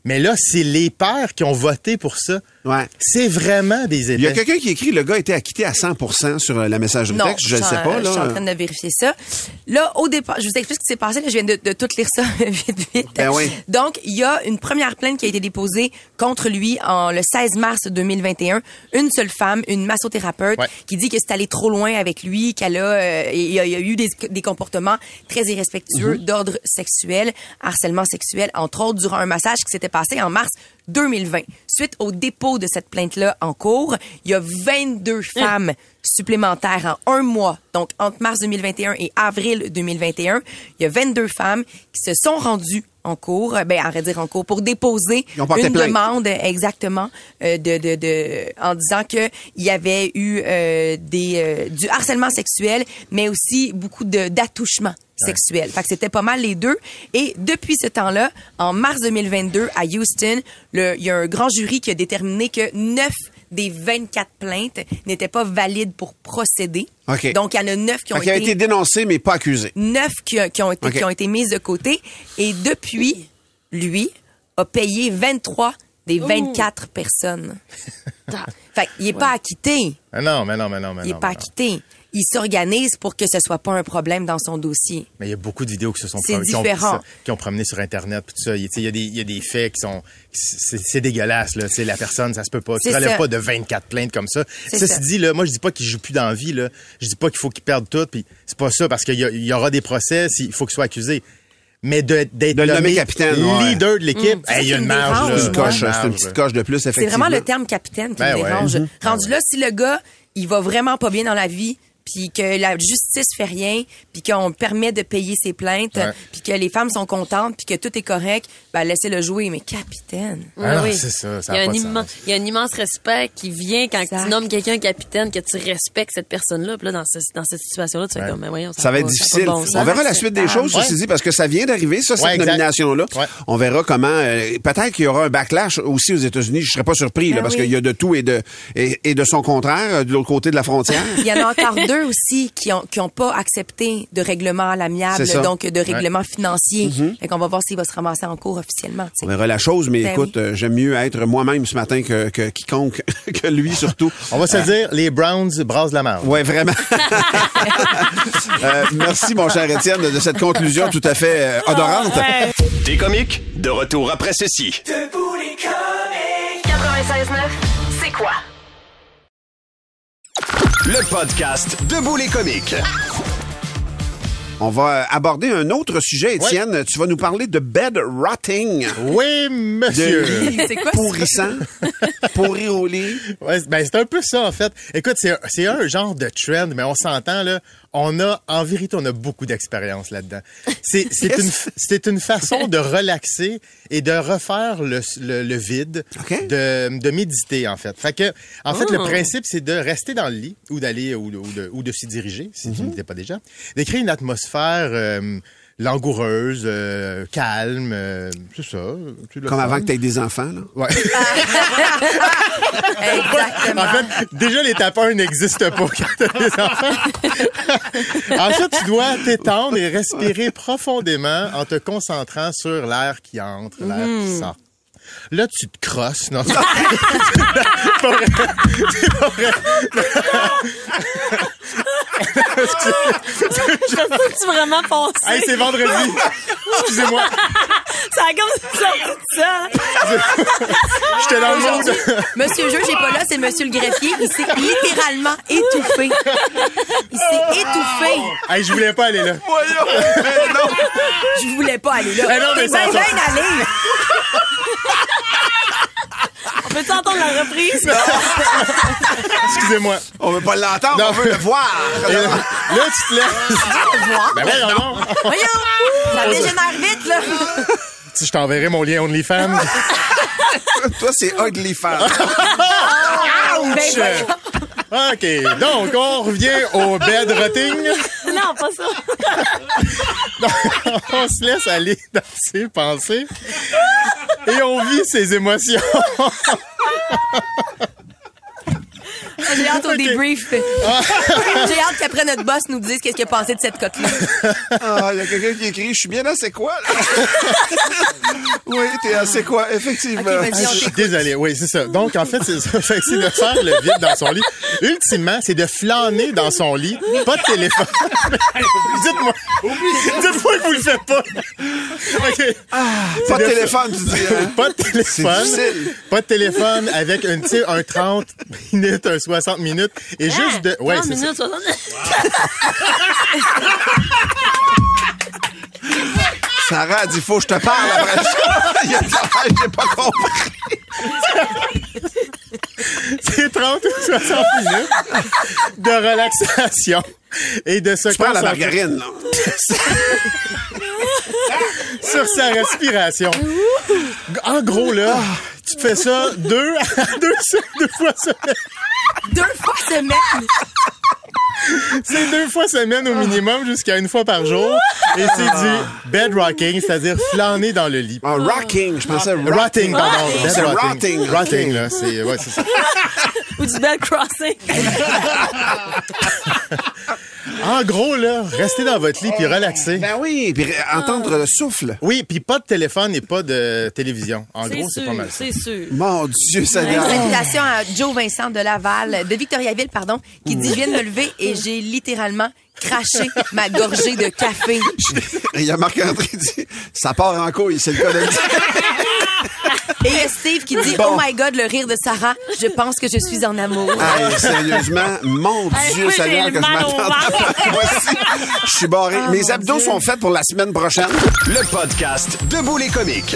Mais là, c'est les pères qui ont voté pour ça. Ouais. C'est vraiment des Il y a épais. quelqu'un qui écrit le gars a été acquitté à 100% sur euh, la messagerie Non, texte. Je ne sais pas. Je suis en Là. train de vérifier ça. Là, au départ, je vous explique ce qui s'est passé. Là, je viens de, de tout lire ça vite, vite. Ben oui. Donc, il y a une première plainte qui a été déposée contre lui en le 16 mars 2021. Une seule femme, une massothérapeute, Ouais. qui dit que c'est allé trop loin avec lui, qu'elle a, euh, il y a, il y a eu des, des comportements très irrespectueux Mhm. d'ordre sexuel, harcèlement sexuel, entre autres durant un massage qui s'était passé en mars 2020. Suite au dépôt de cette plainte-là en cours, il y a 22 femmes supplémentaires en un mois, donc entre mars 2021 et avril 2021, il y a 22 femmes qui se sont rendues en cours, ben à vrai dire en cours, pour déposer une plainte. demande exactement euh, de, de, de en disant que il y avait eu euh, des euh, du harcèlement sexuel, mais aussi beaucoup de d'attouchement sexuel. Fait que c'était pas mal les deux. Et depuis ce temps-là, en mars 2022 à Houston, il y a un grand jury qui a déterminé que 9 des 24 plaintes n'étaient pas valides pour procéder. Donc il y en a 9 qui ont qu'il a été dénoncé, mais pas accusé. neuf qui, qui ont été, OK. qui ont été mises de côté. Et depuis, lui a payé 23 des 24 personnes. fait qu'il est pas acquitté. Ah non, mais non, mais non, mais Il non. est pas mais non. acquitté. Il s'organise pour que ce soit pas un problème dans son dossier. Mais il y a beaucoup de vidéos qui se sont C'est prom- qui ont, qui ont promené sur Internet puis tout ça. Il, il y a des, il y a des faits qui sont, c'est c'est dégueulasse là. C'est la personne, ça se peut pas. Tu C'est relèves pas de 24 plaintes comme ça. C'est Ceci ça. dit là, moi je dis pas qu'il joue plus dans la vie là. Je dis pas qu'il faut qu'il perde tout. Puis c'est pas ça parce qu'il y, il aura des procès. s'il faut qu'il soit accusé. Mais de- d'être De nommé capitaine, ouais. leader de l'équipe, Mm. C'est hey, il y a une marge là. Une coche, c'est une petite coche de plus, C'est vraiment le terme capitaine qui Ben me ouais. dérange. Mhm. Rendu là, si le gars, il va vraiment pas bien dans la vie, puis que la justice fait rien, puis qu'on permet de payer ses plaintes, puis que les femmes sont contentes, puis que tout est correct, ben laissez-le jouer. Mais capitaine, Ah oui. c'est ça, ça il, y a un immense, il y a un immense respect qui vient quand Exact. tu nommes quelqu'un capitaine, que tu respectes cette personne-là. Puis là, dans, ce- dans cette situation-là, tu fais comme, mais voyons, Ça va être pas- difficile. bon on verra la suite des choses, Ouais. ceci dit, parce que ça vient d'arriver, ça, cette Ouais, nomination-là. Ouais. On verra comment. euh, Peut-être qu'il y aura un backlash aussi aux États-Unis. Je serais pas surpris, là, Ben parce oui. qu'il y a de tout et de et, et de son contraire euh, de l'autre côté de la frontière. il y en a encore deux aussi qui ont qui ont pas accepté de règlement à l'amiable. Mm-hmm. donc de règlement financier. Fait qu'on va voir s'il va se ramasser en cours officiellement. On verra la chose, mais Ben écoute, oui. euh, j'aime mieux être moi-même ce matin que, que quiconque, que lui surtout. On va se dire, les Browns brassent la marde. Ouais, vraiment. Euh, merci, mon cher Étienne, de cette conclusion tout à fait euh, odorante. Des comiques, de retour après ceci. 96.9, c'est quoi? Le podcast Debout les comiques. On va aborder un autre sujet, Étienne. Tu vas nous parler de bed rotting. Oui, monsieur. C'est quoi pourrissant, pourri au lit. Ouais, ben c'est un peu ça en fait. Écoute, c'est c'est un genre de trend, mais on s'entend là. On a, en vérité, on a beaucoup d'expérience là-dedans. C'est une une façon de relaxer et de refaire le, le, le vide, OK. de, de méditer en fait. Fait que en fait le Oh. principe c'est de rester dans le lit ou d'aller ou, de- ou de ou de s'y diriger si Mm-hmm. tu n'étais pas déjà, d'écrire une atmosphère euh, langoureuse, euh, calme, euh, c'est ça. Comme fun. avant que tu aies des enfants. Là. Ouais. Exactement. En fait, déjà, l'étape 1 n'existe pas quand t'as des enfants. Ensuite, tu dois t'étendre et respirer profondément en te concentrant sur l'air qui entre, l'air qui sort. Là, tu te crosses. Non, c'est pas vrai. C'est pas vrai. Peut-tu vraiment passer? Hey, c'est vendredi. Excusez-moi. Ça a comme sorti de ça. J'étais dans le monde. Monsieur le juge n'est pas là, c'est monsieur le greffier. Il s'est littéralement étouffé. Il s'est étouffé. Hey, je voulais pas aller là. Je voulais pas aller là. Eh non, mais ça bien sort. bien peut-tu entendre la reprise? Excusez-moi. On veut pas l'entendre, Non. on veut le voir. Et là, là, tu te lèves. Ben voyons donc. Voyons, ça dégénère vite, là. Je t'enverrai mon lien OnlyFans. Toi, c'est ugly fan. Ben. OK. Donc, on revient au bed rotting. non, pas ça. on se laisse aller dans ses pensées et on vit ses émotions. J'ai hâte au débrief. J'ai hâte qu'après notre boss nous dise qu'est-ce qu'il a pensé de cette cote-là. Ah, il y a quelqu'un qui écrit, je suis bien là, c'est quoi? là? oui, t'es à c'est quoi, effectivement. Ah, je suis désolé. Oui, c'est ça. Donc, en fait, c'est ça. Fait que c'est de faire le vide dans son lit. Ultimement, c'est de flâner dans son lit. Pas de téléphone. Dites-moi. Dites-moi que vous le faites pas. OK. Pas de de- téléphone, tu dis. hein? Pas de téléphone. Pas de téléphone avec un, un 30 minutes, un 60 minutes. Et juste de. Ouais, 30 c'est ça. minutes, 60 Sarah a dit, faut que je te parle après ça. Il y a affaire que j'ai pas compris. C'est 30 ou 60 minutes de relaxation et de se Tu prends la concentrer margarine, là. sur sa respiration. En gros, là, tu te fais ça deux, deux, deux fois semaine. Deux fois semaine. C'est deux fois semaine au minimum jusqu'à une fois par jour. Et c'est du bed rocking, c'est-à-dire flâner dans le lit. Ah, rocking, je pensais Rotting, rotting. pardon. Ah, Bed c'est rotting. rotting. Rotting, là, c'est, ouais, c'est ça. ou du bed crossing. En gros, là, restez dans votre lit puis relaxez. Ben oui, puis euh, entendre le souffle. Oui, puis pas de téléphone et pas de télévision. En C'est gros, c'est pas mal ça. c'est sûr. Mon Dieu, Seigneur. Salutations à Joe Vincent de Laval, de Victoriaville, pardon, qui dit, je viens de me lever et j'ai littéralement craché ma gorgée de café. Il y a Marc-André qui dit, ça part en couille, c'est le cas de. Et il y a Steve qui dit, Bon. oh my god, le rire de Sarah, je pense que je suis en amour. Hey, sérieusement, mon Dieu, moi, Seigneur, que je aussi, je suis barré. Mes abdos sont faits pour la semaine prochaine. Le podcast Debout les comiques.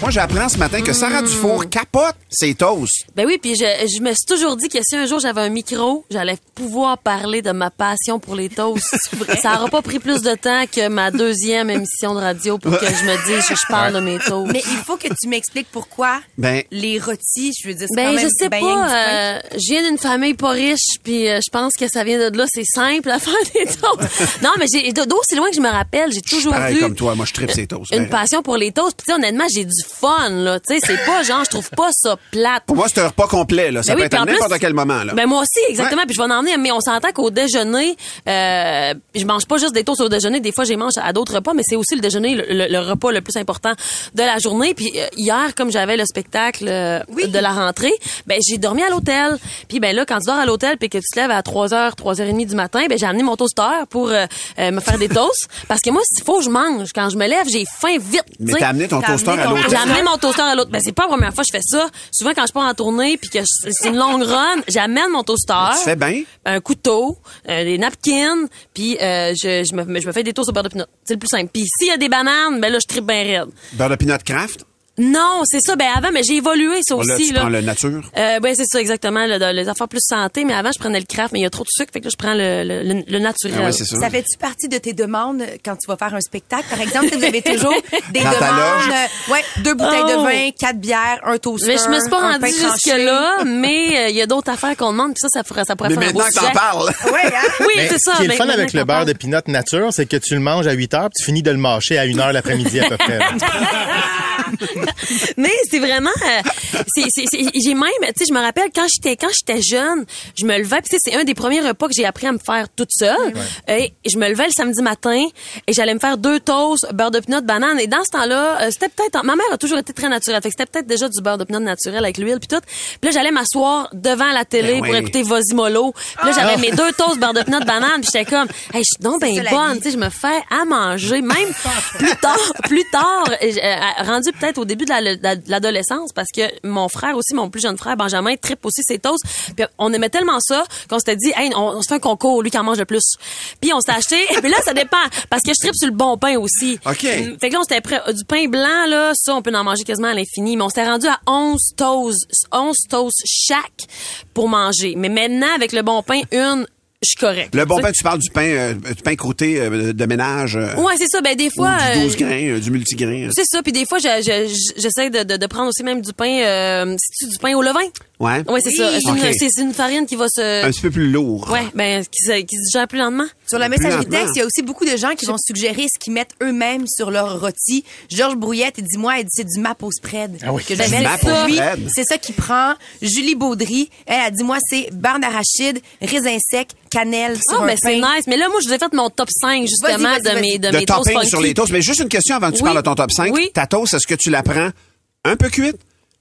Moi, j'apprends ce matin que Sarah Dufour capote ses toasts. Ben oui, puis je, je me suis toujours dit que si un jour j'avais un micro, j'allais pouvoir parler de ma passion pour les toasts. Ça aura pas pris plus de temps que ma deuxième émission de radio pour que je me dise que je parle de mes toasts. Mais il faut que tu m'expliques pourquoi Ben- les rôtis, je veux dire, c'est Ben, quand je même sais ben du pain. pas. euh, je viens d'une famille pas riche, puis euh, je pense que ça vient de là. C'est simple à faire des toasts. non, mais j'ai d'aussi loin que je me rappelle, j'ai toujours Pareil vu comme toi, moi, je tripe ses toasts. une Ben, passion pour les toasts. Puis tu sais, honnêtement, j'ai du fun là. Tu sais, c'est pas genre, je trouve pas ça plate. Pour moi, c'est un repas complet. Là. Ça Ben peut oui, être n'importe quel moment. Là. Ben moi aussi, exactement. Puis je vais en emmener, mais on s'entend qu'au déjeuner, euh, je mange pas juste des toasts au déjeuner. Des fois, j'ai mange à d'autres repas, mais c'est aussi le déjeuner, le, le- le repas le plus important de la journée. Puis euh, hier, comme j'avais le spectacle euh, de la rentrée, ben j'ai dormi à l'hôtel. Puis ben là, quand tu dors à l'hôtel, puis que tu te lèves à 3h, 3h30 du matin, ben j'ai amené mon toaster pour euh, euh, me faire des toasts. Parce que moi, s'il faut que je mange, quand je me lève, j'ai faim vite. Mais t'as amené ton toaster amené à l'hôtel. J'ai amené mon toaster à l'autre. Ben, c'est pas la première fois que je fais ça. Souvent, quand je pars en tournée puis que je- c'est une longue run, j'amène mon toaster. Tu fais bien. Un couteau, euh, des napkins, puis euh, je, je, me, je me fais des toasts au beurre de pinot. C'est le plus simple. Puis s'il y a des bananes, ben là, je tripe bien raide. Beurre de peanut craft? Non, c'est ça. Ben avant, mais j'ai évolué ça Bon, là, aussi. tu là. prends le nature. Euh, ben c'est ça exactement, le- le- les affaires plus santé. Mais avant, je prenais le craft, mais il y a trop de sucre, fait que là, je prends le, le, le- le naturel. Ah ouais, c'est ça. Ça fait-tu partie de tes demandes quand tu vas faire un spectacle? Par exemple, si vous avez toujours des Dans demandes, euh, ouais, deux bouteilles Oh. de vin, quatre bières, un toaster, Mais je me suis pas tranché. jusque là, mais euh, il y a d'autres affaires qu'on demande, puis ça, ça pourrait, ça pourrait Mais faire un beau maintenant que t'en parles. Ouais, hein? Oui, c'est ça. Ce qui est le fun maintenant avec le beurre de pinot nature, c'est que tu le manges à 8 heures, puis tu finis de le mâcher à 1 heure l'après-midi à peu près. Mais c'est vraiment, euh, c'est, c'est, c'est- j'ai même, tu sais, je me rappelle quand j'étais, quand j'étais jeune, je me levais, puis tu sais, c'est un des premiers repas que j'ai appris à me faire toute seule. Et je me levais le samedi matin et j'allais me faire deux toasts, beurre de pinot, banane. Et dans ce temps-là, euh, c'était peut-être, ma mère a toujours été très naturelle, fait que c'était peut-être déjà du beurre de pinot naturel avec l'huile puis tout. Puis là, j'allais m'asseoir devant la télé Ben pour oui. écouter Vosimolo. Puis là, j'avais mes deux toasts beurre de pinot, banane, puis j'étais comme, hey, je suis donc la bonne, tu sais, je me fais à manger, même plus tard, plus tard, euh, euh, rendu peut-être au début de la- de la- de l'adolescence, parce que mon frère aussi, mon plus jeune frère Benjamin, tripe aussi ses toasts. Puis on aimait tellement ça qu'on s'était dit, hey, on, on se fait un concours, lui qui en mange le plus. Puis on s'est acheté. Et puis là, ça dépend, parce que je tripe sur le bon pain aussi. OK. Mm, Fait que là, on s'était prêt. Du pain blanc, là, ça, on peut en manger quasiment à l'infini. Mais on s'était rendu à 11 toasts, 11 toasts chaque pour manger. Mais maintenant, avec le bon pain, une, je suis correct. Le bon pain, tu parles du pain, euh, du pain croûté euh, de ménage. euh, Ouais, c'est ça. Ben, des ou fois. du euh, 12 grains, euh, du multigrain. C'est ça, puis des fois, je- je- j'essaie de, de, de prendre aussi même du pain, euh, du pain au levain? Ouais. Ouais, c'est ça. C'est OK. une, une farine qui va se... Un petit peu plus lourd. Ouais, ben, qui, se- qui se digère plus lentement. Sur la messagerie texte, il y a aussi beaucoup de gens qui vont suggérer ce qu'ils mettent eux-mêmes sur leur rôti. Georges Brouillette, il dit moi, il dit c'est du maple spread. Ah oui. Que ça. Lui, spread. C'est ça qu'il prend. Julie Baudry, elle a dit moi, c'est beurre d'arachide, raisin sec, cannelle sur Ah, un ben, c'est pain. nice. Mais là, moi, je vous ai fait mon top 5, justement, Vas-y, vas-y, de mes, de de mes toasts funky. sur les toasts. Mais juste une question avant que tu Oui. parles de ton top 5. Oui. Ta toast, est-ce que tu la prends un peu cuite,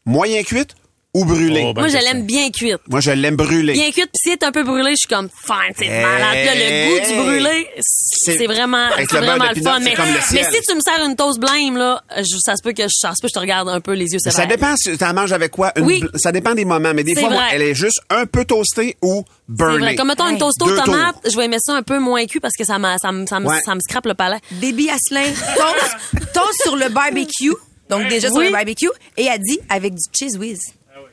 moyen cuite ou brûlée? Oh, ben, Moi, je l'aime bien cuite. Moi, je l'aime brûlée. Bien cuite, puis si elle est un peu brûlée, je suis comme, fine, c'est Hey. malade. Là, le goût du brûlé, c'est vraiment, c'est vraiment le fun. Mais, comme le mais si tu me sers une toast blême, là, je- ça se peut que je, ça se peut que je te regarde un peu les yeux Ça dépend si tu la manges avec quoi. Une Oui. Ça dépend des moments. Mais des fois, moi, elle est juste un peu toastée ou burnée. vrai. Comme mettons une toast aux tomates, je vais aimer ça un peu moins cuit parce que ça, m'a- ça, me- ça, me- Ouais. ça me scrape le palais. Déby Asselin, toast, toast sur le barbecue. Donc déjà sur le barbecue. Et elle dit avec du cheese whiz.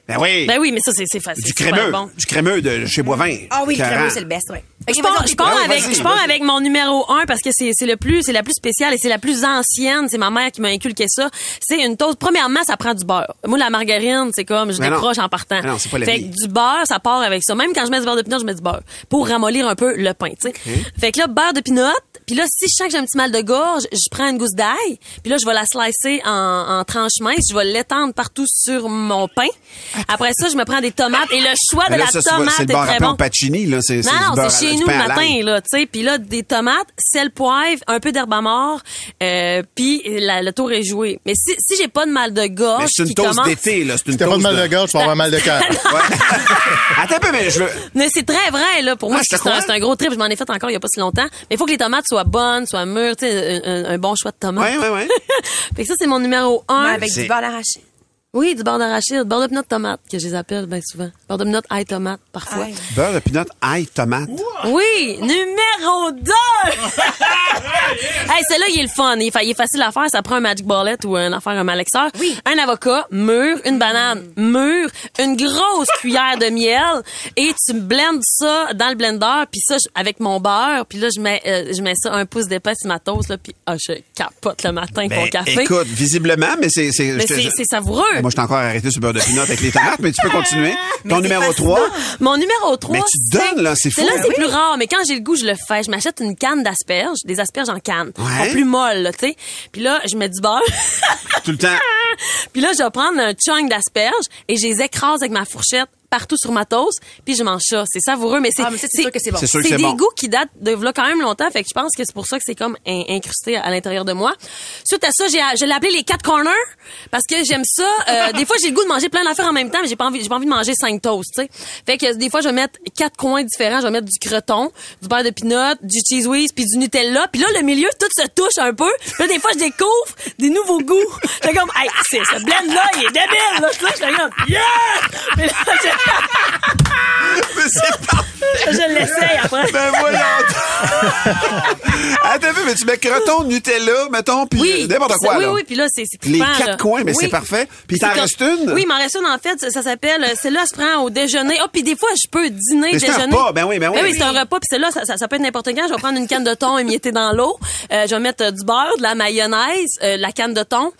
Ben oui. Ben oui, mais ça, c'est c'est facile. du crémeux. bon. Du crémeux de chez Boivin. Ah oui, le crémeux, c'est le best, ouais. Je pars, je pars Ah oui, avec, je pars avec mon numéro un parce que c'est c'est le plus, c'est la plus spéciale et c'est la plus ancienne. C'est ma mère qui m'a inculqué ça. C'est une toast. Premièrement, ça prend du beurre. Moi, la margarine, c'est comme, je Mais non. décroche en partant. Mais non, c'est pas la Fait vie. que du beurre, ça part avec ça. Même quand je mets du beurre de pinot, je mets du beurre. Pour ramollir un peu le pain, tu sais. Fait que là, beurre de pinot. Puis là, si je sens que j'ai un petit mal de gorge, je prends une gousse d'ail. Puis là, je vais la slicer en, en tranches minces. Je vais l'étendre partout sur mon pain. Après ça, je me prends des tomates. Et le choix de là, la ça, tomate c'est est le beurre très bon. pacini, là. C'est Non, non, c'est chez nous le matin, là, tu sais. Puis là, des tomates, sel, poivre, un peu d'herbe à mort, euh, puis la- le tour est joué. Mais si, si j'ai pas de mal de gorge Mais c'est une qui toast commence... d'été, là. C'est une Si t'as pas de mal de gorge, tu vas avoir mal de cœur. Ouais. Attends un peu, mais je veux... Mais c'est très vrai, là. Pour moi, Ah, crois. c'est un gros trip. Je m'en ai fait encore il y a pas si longtemps. Mais il faut que les tomates soient bonnes, soient mûres, tu sais, un, un- bon choix de tomates. Ouais, ouais, ouais. fait que ça, c'est mon numéro un. Mais avec du beurre d'arachide. Oui, du beurre d'arachide, beurre de pinot de tomate, que je les appelle bien souvent. Beurre de pinot ail tomate, parfois. Aïe. Beurre de pinot, ail, tomate. Oui, numéro numéro 2! hey, celle-là, il est le fun. Il est, fa- il est facile à faire. Ça prend un Magic Bullet ou un affaire, un malexeur. Oui. Un avocat, mûr, une banane, mûr, une grosse cuillère de miel et tu blendes ça dans le blender puis ça je- avec mon beurre puis là je mets euh, je mets ça un pouce d'épaisse sur ma toast là puis ah, je capote le matin avec mon Ben, café. écoute, visiblement, mais c'est... c'est savoureux. Moi, je suis encore arrêté sur le beurre de pinot avec les tomates, mais tu peux continuer. Ton numéro fascinant. 3, Mon numéro 3, Mais tu donnes, là, c'est fou. là, Ben c'est oui. plus rare, mais quand j'ai le goût, je le fais. Je m'achète une canne d'asperges, des asperges en canne. Ouais. En plus molle, là, tu sais. Puis là, je mets du beurre. tout le temps. Puis là, je vais prendre un chunk d'asperges et je les écrase avec ma fourchette partout sur ma toast, puis je mange ça. C'est savoureux, mais c'est Ah, c'est sûr que c'est bon. C'est sûr que c'est c'est des bon. goûts qui datent de là quand même longtemps, fait que je pense que c'est pour ça que c'est comme in- incrusté à l'intérieur de moi. Suite à ça, j'ai je l'ai appelé les quatre corners parce que j'aime ça. Euh, des fois, j'ai le goût de manger plein d'affaires en même temps, mais j'ai pas envie j'ai pas envie de manger cinq toasts, tu sais. Fait que des fois, je vais mettre quatre coins différents, je vais mettre du creton, du beurre de pinot, du cheese whiz, puis du Nutella, puis là le milieu tout se touche un peu. Puis là des fois, je découvre des nouveaux goûts. J'étais comme hey, c'est ce blend là, il est débile là, sais, j'étais comme yeah! Mais là, je- Mais c'est parfait. Je l'essaye après. Ben voyons. Attends mais tu mets croton, Nutella, mettons, puis Oui, n'importe ça- quoi, oui, là. oui, puis là, c'est Les trippant, quatre là. coins, mais Oui. c'est parfait. Puis t'en C'est reste comme- une? Oui, il m'en reste une, en fait. Ça, ça s'appelle, euh, celle-là, elle se prend au déjeuner. Ah, puis des fois, je peux dîner, Mais c'est un déjeuner. repas, ben oui, ben oui. oui, c'est un repas, puis celle-là, ça, ça, ça peut être n'importe quand. Je vais prendre une canne de thon émiettée dans l'eau. Euh, je vais mettre euh, du beurre, de la mayonnaise, euh, la canne de thon,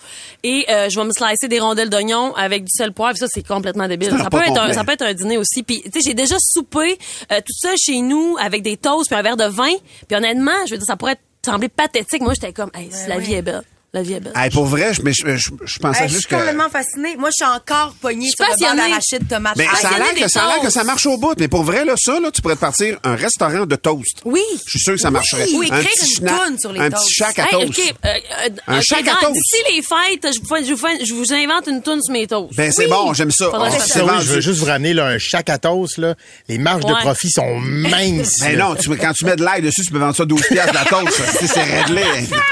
et euh, je vais me slicer des rondelles d'oignon avec du sel poivre. Ça, c'est complètement débile. Ça peut, être un, ça peut être un dîner aussi. Puis, tu sais, j'ai déjà soupé euh, tout ça chez nous avec des toasts puis un verre de vin. Puis honnêtement, je veux dire, ça pourrait sembler pathétique. Moi, j'étais comme, hey, la vie est belle. La vie est belle. Hey, pour vrai, je, mais je, je, je pensais Hey, je juste suis que... complètement fascinée. Moi, je suis encore pognée Je suis sur le beurre passionnée. d'arachide tomate. Ben, Ah, ça a l'air que ça a l'air que toasts. ça marche au bout, mais pour vrai là ça là, tu pourrais te partir un restaurant de toast. Oui. Je suis sûr que ça marcherait. Ou un écrire petit une toune sur les un toasts. petit shack à Hey, toast. OK, euh, euh, Un shack à toast. D'ici les fêtes, je vous, je je invente une toune sur mes toasts. Ben c'est bon, j'aime ça. Oh, que oui, vendu. je veux juste vous ramener là, un chac à toast. Là. Les marges de profit sont minces. Ben là. non, tu, quand tu mets de l'ail dessus, tu peux vendre ça 12 piastres la toast. c'est réglé.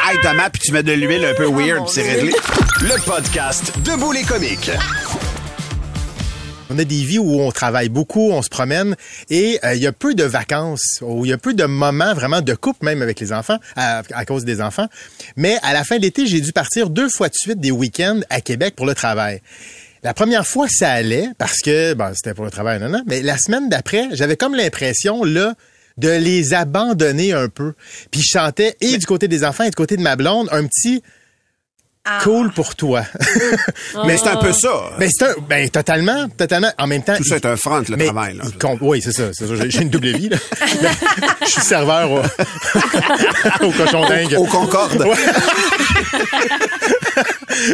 Ail tomate puis tu mets de l'huile un peu weird, puis c'est réglé. Le podcast Debout les comiques. On a des vies où on travaille beaucoup, on se promène et euh, il y a peu de vacances, où il y a peu de moments vraiment de couple même avec les enfants, à, à cause des enfants. Mais à la fin de l'été, j'ai dû partir deux fois de suite des week-ends à Québec pour le travail. La première fois, ça allait parce que bon, c'était pour le travail, non, non. Mais la semaine d'après, j'avais comme l'impression là de les abandonner un peu. Puis je chantais et du côté des enfants et du côté de ma blonde un petit Ah. cool pour toi. Mais c'est un peu ça. Mais c'est un, ben totalement, totalement. En même temps, Tout ça est un front, le mais travail. Là. compte- oui, c'est ça. c'est ça. J'ai- une double vie. Là. Je suis serveur au, au cochon dingue. Au Concorde.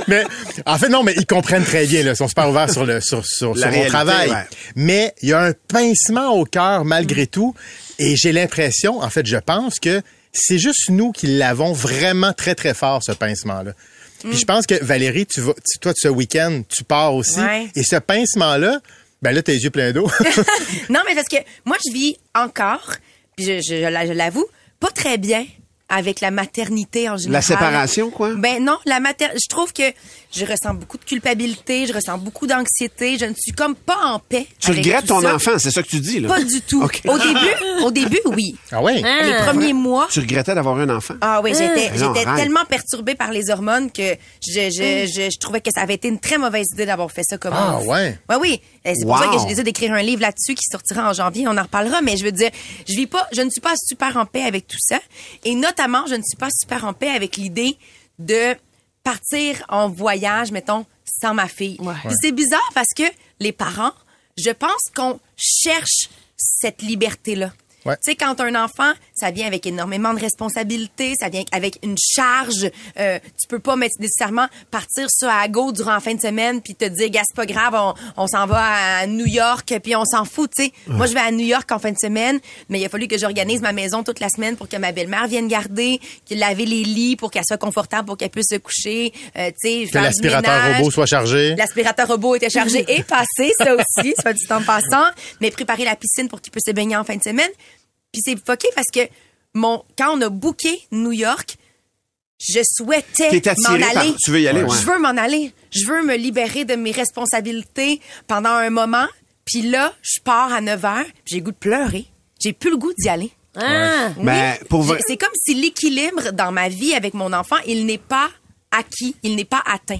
Mais en fait, non, mais ils comprennent très bien. Là, ils sont super ouverts sur, le, sur, sur, mon travail. ouais. Mais il y a un pincement au cœur malgré tout. Et j'ai l'impression, en fait, je pense que c'est juste nous qui l'avons vraiment très, très fort, ce pincement-là. Puis je pense que Valérie, tu vas, tu- toi, ce week-end, tu pars aussi. Ouais. Et ce pincement-là, ben là, t'as les yeux pleins d'eau. Non, mais parce que moi, je vis encore, puis je, je, je l'avoue, pas très bien avec la maternité en général. La séparation, quoi? Ben non, la mater... je trouve que je ressens beaucoup de culpabilité, je ressens beaucoup d'anxiété, je ne suis comme pas en paix. Tu avec regrettes tout ton ça. enfant, c'est ça que tu dis, là? Pas du tout. OK. Au début, au début, oui. ah ouais? Hein? Les premiers mois, Tu regrettais d'avoir un enfant? ah oui, j'étais, arrête. tellement perturbée par les hormones que je, je, je, je trouvais que ça avait été une très mauvaise idée d'avoir fait ça comme Ah, enfant. ouais? Ouais, oui. C'est pour Wow. ça que j'ai décidé d'écrire un livre là-dessus qui sortira en janvier. On en reparlera. Mais je veux dire, je vis pas, je ne suis pas super en paix avec tout ça. Et notamment, je ne suis pas super en paix avec l'idée de partir en voyage, mettons, sans ma fille. C'est bizarre parce que les parents, je pense qu'on cherche cette liberté-là. Ouais. Tu sais, quand un enfant, ça vient avec énormément de responsabilités, ça vient avec une charge. Euh, tu peux pas mettre nécessairement partir ça à go durant la fin de semaine puis te dire, gars, c'est pas grave, on, on s'en va à New York puis on s'en fout, tu sais. Moi, je vais à New York en fin de semaine, mais il a fallu que j'organise ma maison toute la semaine pour que ma belle-mère vienne garder, qu'il laver les lits pour qu'elle soit confortable pour qu'elle puisse se coucher, euh, tu sais. Que l'aspirateur robot soit chargé. L'aspirateur robot était chargé et passé, ça aussi, soit du temps passant. Mais préparer la piscine pour qu'il puisse se baigner en fin de semaine. Puis c'est fucké parce que mon, quand on a booké New York, je souhaitais m'en par- aller. tu veux y aller, ouais. Je veux m'en aller. Je veux me libérer de mes responsabilités pendant un moment. Puis là, je pars à 9 h, j'ai le goût de pleurer. J'ai plus le goût d'y aller. Ah. Ben, pour vrai- C'est comme si l'équilibre dans ma vie avec mon enfant, il n'est pas acquis, il n'est pas atteint.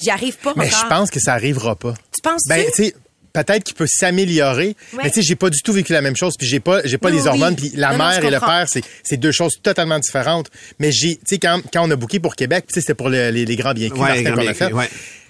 J'y arrive pas Mais encore. je pense que ça arrivera pas. Tu penses Ben, tu sais, peut-être qu'il peut s'améliorer, Ouais. mais tu sais, j'ai pas du tout vécu la même chose, puis j'ai pas, j'ai pas les hormones, oui. puis la Non, mère et le père, c'est, c'est deux choses totalement différentes. Mais j'ai, tu sais, quand, quand on a booké pour Québec, tu sais, c'était pour le- les, les grands biens Ouais, qu'on a fait. ouais.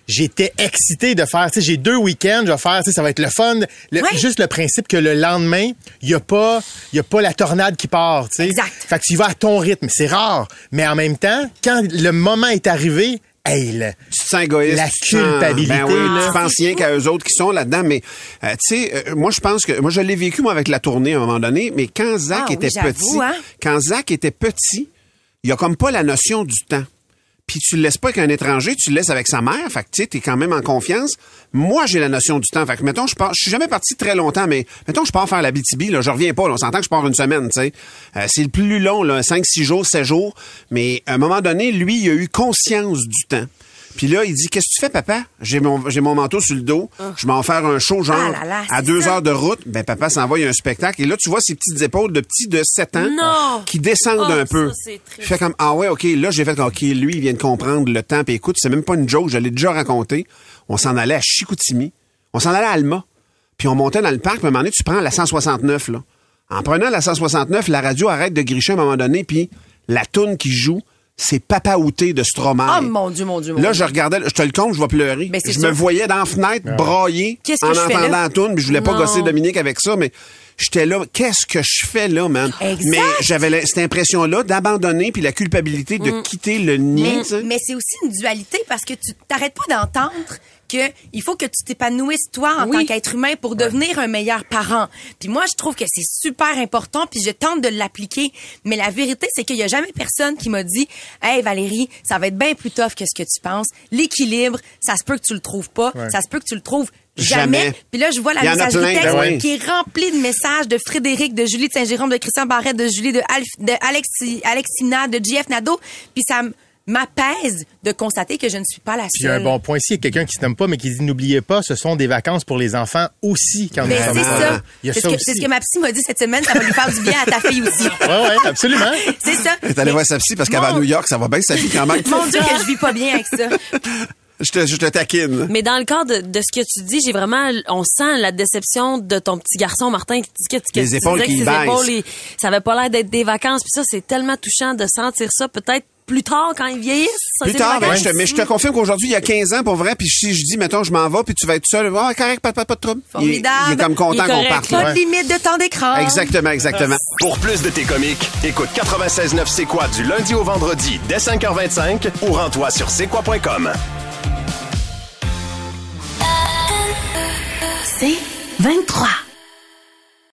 J'étais excité de faire, tu sais, j'ai deux week-ends, je vais faire, tu sais, ça va être le fun. Le- Ouais. Juste le principe que le lendemain, il y a pas, il y a pas la tornade qui part, tu sais. Exact. Fait que tu y vas à ton rythme, c'est rare. Mais en même temps, quand le moment est arrivé, hey, le- tu te sens égoïste. La culpabilité, Ben oui, là. tu penses rien qu'à eux autres qui sont là-dedans. Mais, euh, tu sais, euh, moi, je pense que... Moi, je l'ai vécu, moi, avec la tournée à un moment donné. Mais quand Zach Ah était petit... hein. Quand Zach était petit, il y a comme pas la notion du temps. Puis tu le laisses pas avec un étranger, tu le laisses avec sa mère. Fait que, tu quand même en confiance. Moi, j'ai la notion du temps. Fait que, je pars... Je suis jamais parti très longtemps, mais mettons, je pars faire la BTB, là, je reviens pas. on s'entend que je pars une semaine, tu sais. Euh, c'est le plus long, là, 5, 6 jours, 7 jours. Mais à un moment donné, lui, il a eu conscience du temps. Puis là, il dit, qu'est-ce que tu fais, papa? J'ai mon, j'ai mon manteau sur le dos. Je m'en faire un show, genre, Ah là là, à deux ça. heures de route. Ben, papa s'envoie un spectacle. Et là, tu vois ses petites épaules de petits de 7 ans Non! qui descendent Oh, un peu. ça. Je fais comme, ah ouais, OK. Là, j'ai fait, OK, lui, il vient de comprendre le temps. Puis écoute, c'est même pas une joke. Je l'ai déjà raconté. On s'en allait à Chicoutimi. On s'en allait à Alma. Puis on montait dans le parc. Puis à un moment donné, tu prends la 169, là. En prenant la 169, la radio arrête de gricher à un moment donné. Puis la toune qui joue, c'est Papa Outé de Stromae. Oh mon Dieu, mon Dieu, mon Là, je regardais, je te le compte, je vais pleurer. Ben, c'est je sûr. me voyais dans la fenêtre brailler Qu'est-ce que en entendant la toune, puis je voulais pas Non. gosser Dominique avec ça, mais j'étais là, qu'est-ce que je fais là, man? Exact. Mais j'avais cette impression-là d'abandonner, puis la culpabilité de quitter le nid. Mais, tu sais. mais c'est aussi une dualité parce que tu t'arrêtes pas d'entendre que il faut que tu t'épanouisses toi en Oui. tant qu'être humain pour devenir un meilleur parent. Puis moi, je trouve que c'est super important puis je tente de l'appliquer. Mais la vérité, c'est qu'il y a jamais personne qui m'a dit, hey Valérie, ça va être bien plus tough que ce que tu penses. L'équilibre, ça se peut que tu le trouves pas, ça se peut que tu le trouves jamais. Jamais. Puis là, je vois la messagerie plein, texte ben oui. qui est remplie de messages de Frédéric, de Julie de Saint-Jérôme, de Christian Barrette, de Julie, de, Alf, de Alexi, Alexina, de JF Nadeau. Puis ça m'apaise de constater que je ne suis pas la Puis il y a seule. un bon point ici, il y a quelqu'un qui se nomme pas, mais qui dit n'oubliez pas, ce sont des vacances pour les enfants aussi quand nous Mais sommes c'est parents. ça. C'est ça ce, que, aussi. c'est ce que ma psy m'a dit cette semaine. Ça va lui faire du bien à ta fille aussi. Ouais, ouais, absolument. C'est ça. T'es allé voir sa psy parce qu'elle va à New York, ça va bien sa vie quand même. Mon Dieu, que je vis pas bien avec ça. je, te, je te taquine. Mais dans le cadre de, de ce que tu dis, j'ai vraiment, on sent la déception de ton petit garçon Martin qui dit que, que Les tu épaules qui épaules, il- ça avait pas l'air d'être des vacances. Puis ça, c'est tellement touchant de sentir ça. Peut-être plus tard quand ils vieillissent. Plus tard, ben, vacances. je te, mais je te confirme qu'aujourd'hui, il y a 15 ans, pour vrai, puis si je dis, mettons, je m'en vais, puis tu vas être seul, ah, correct, pas, pas, pas de trouble. Formidable. il est comme content qu'on parte. Pas de limite de temps d'écran. Exactement, exactement. Pour plus de tes comiques, écoute 96.9 C'est quoi du lundi au vendredi dès 5h25 ou rends-toi sur c'est quoi.com. C'est 23.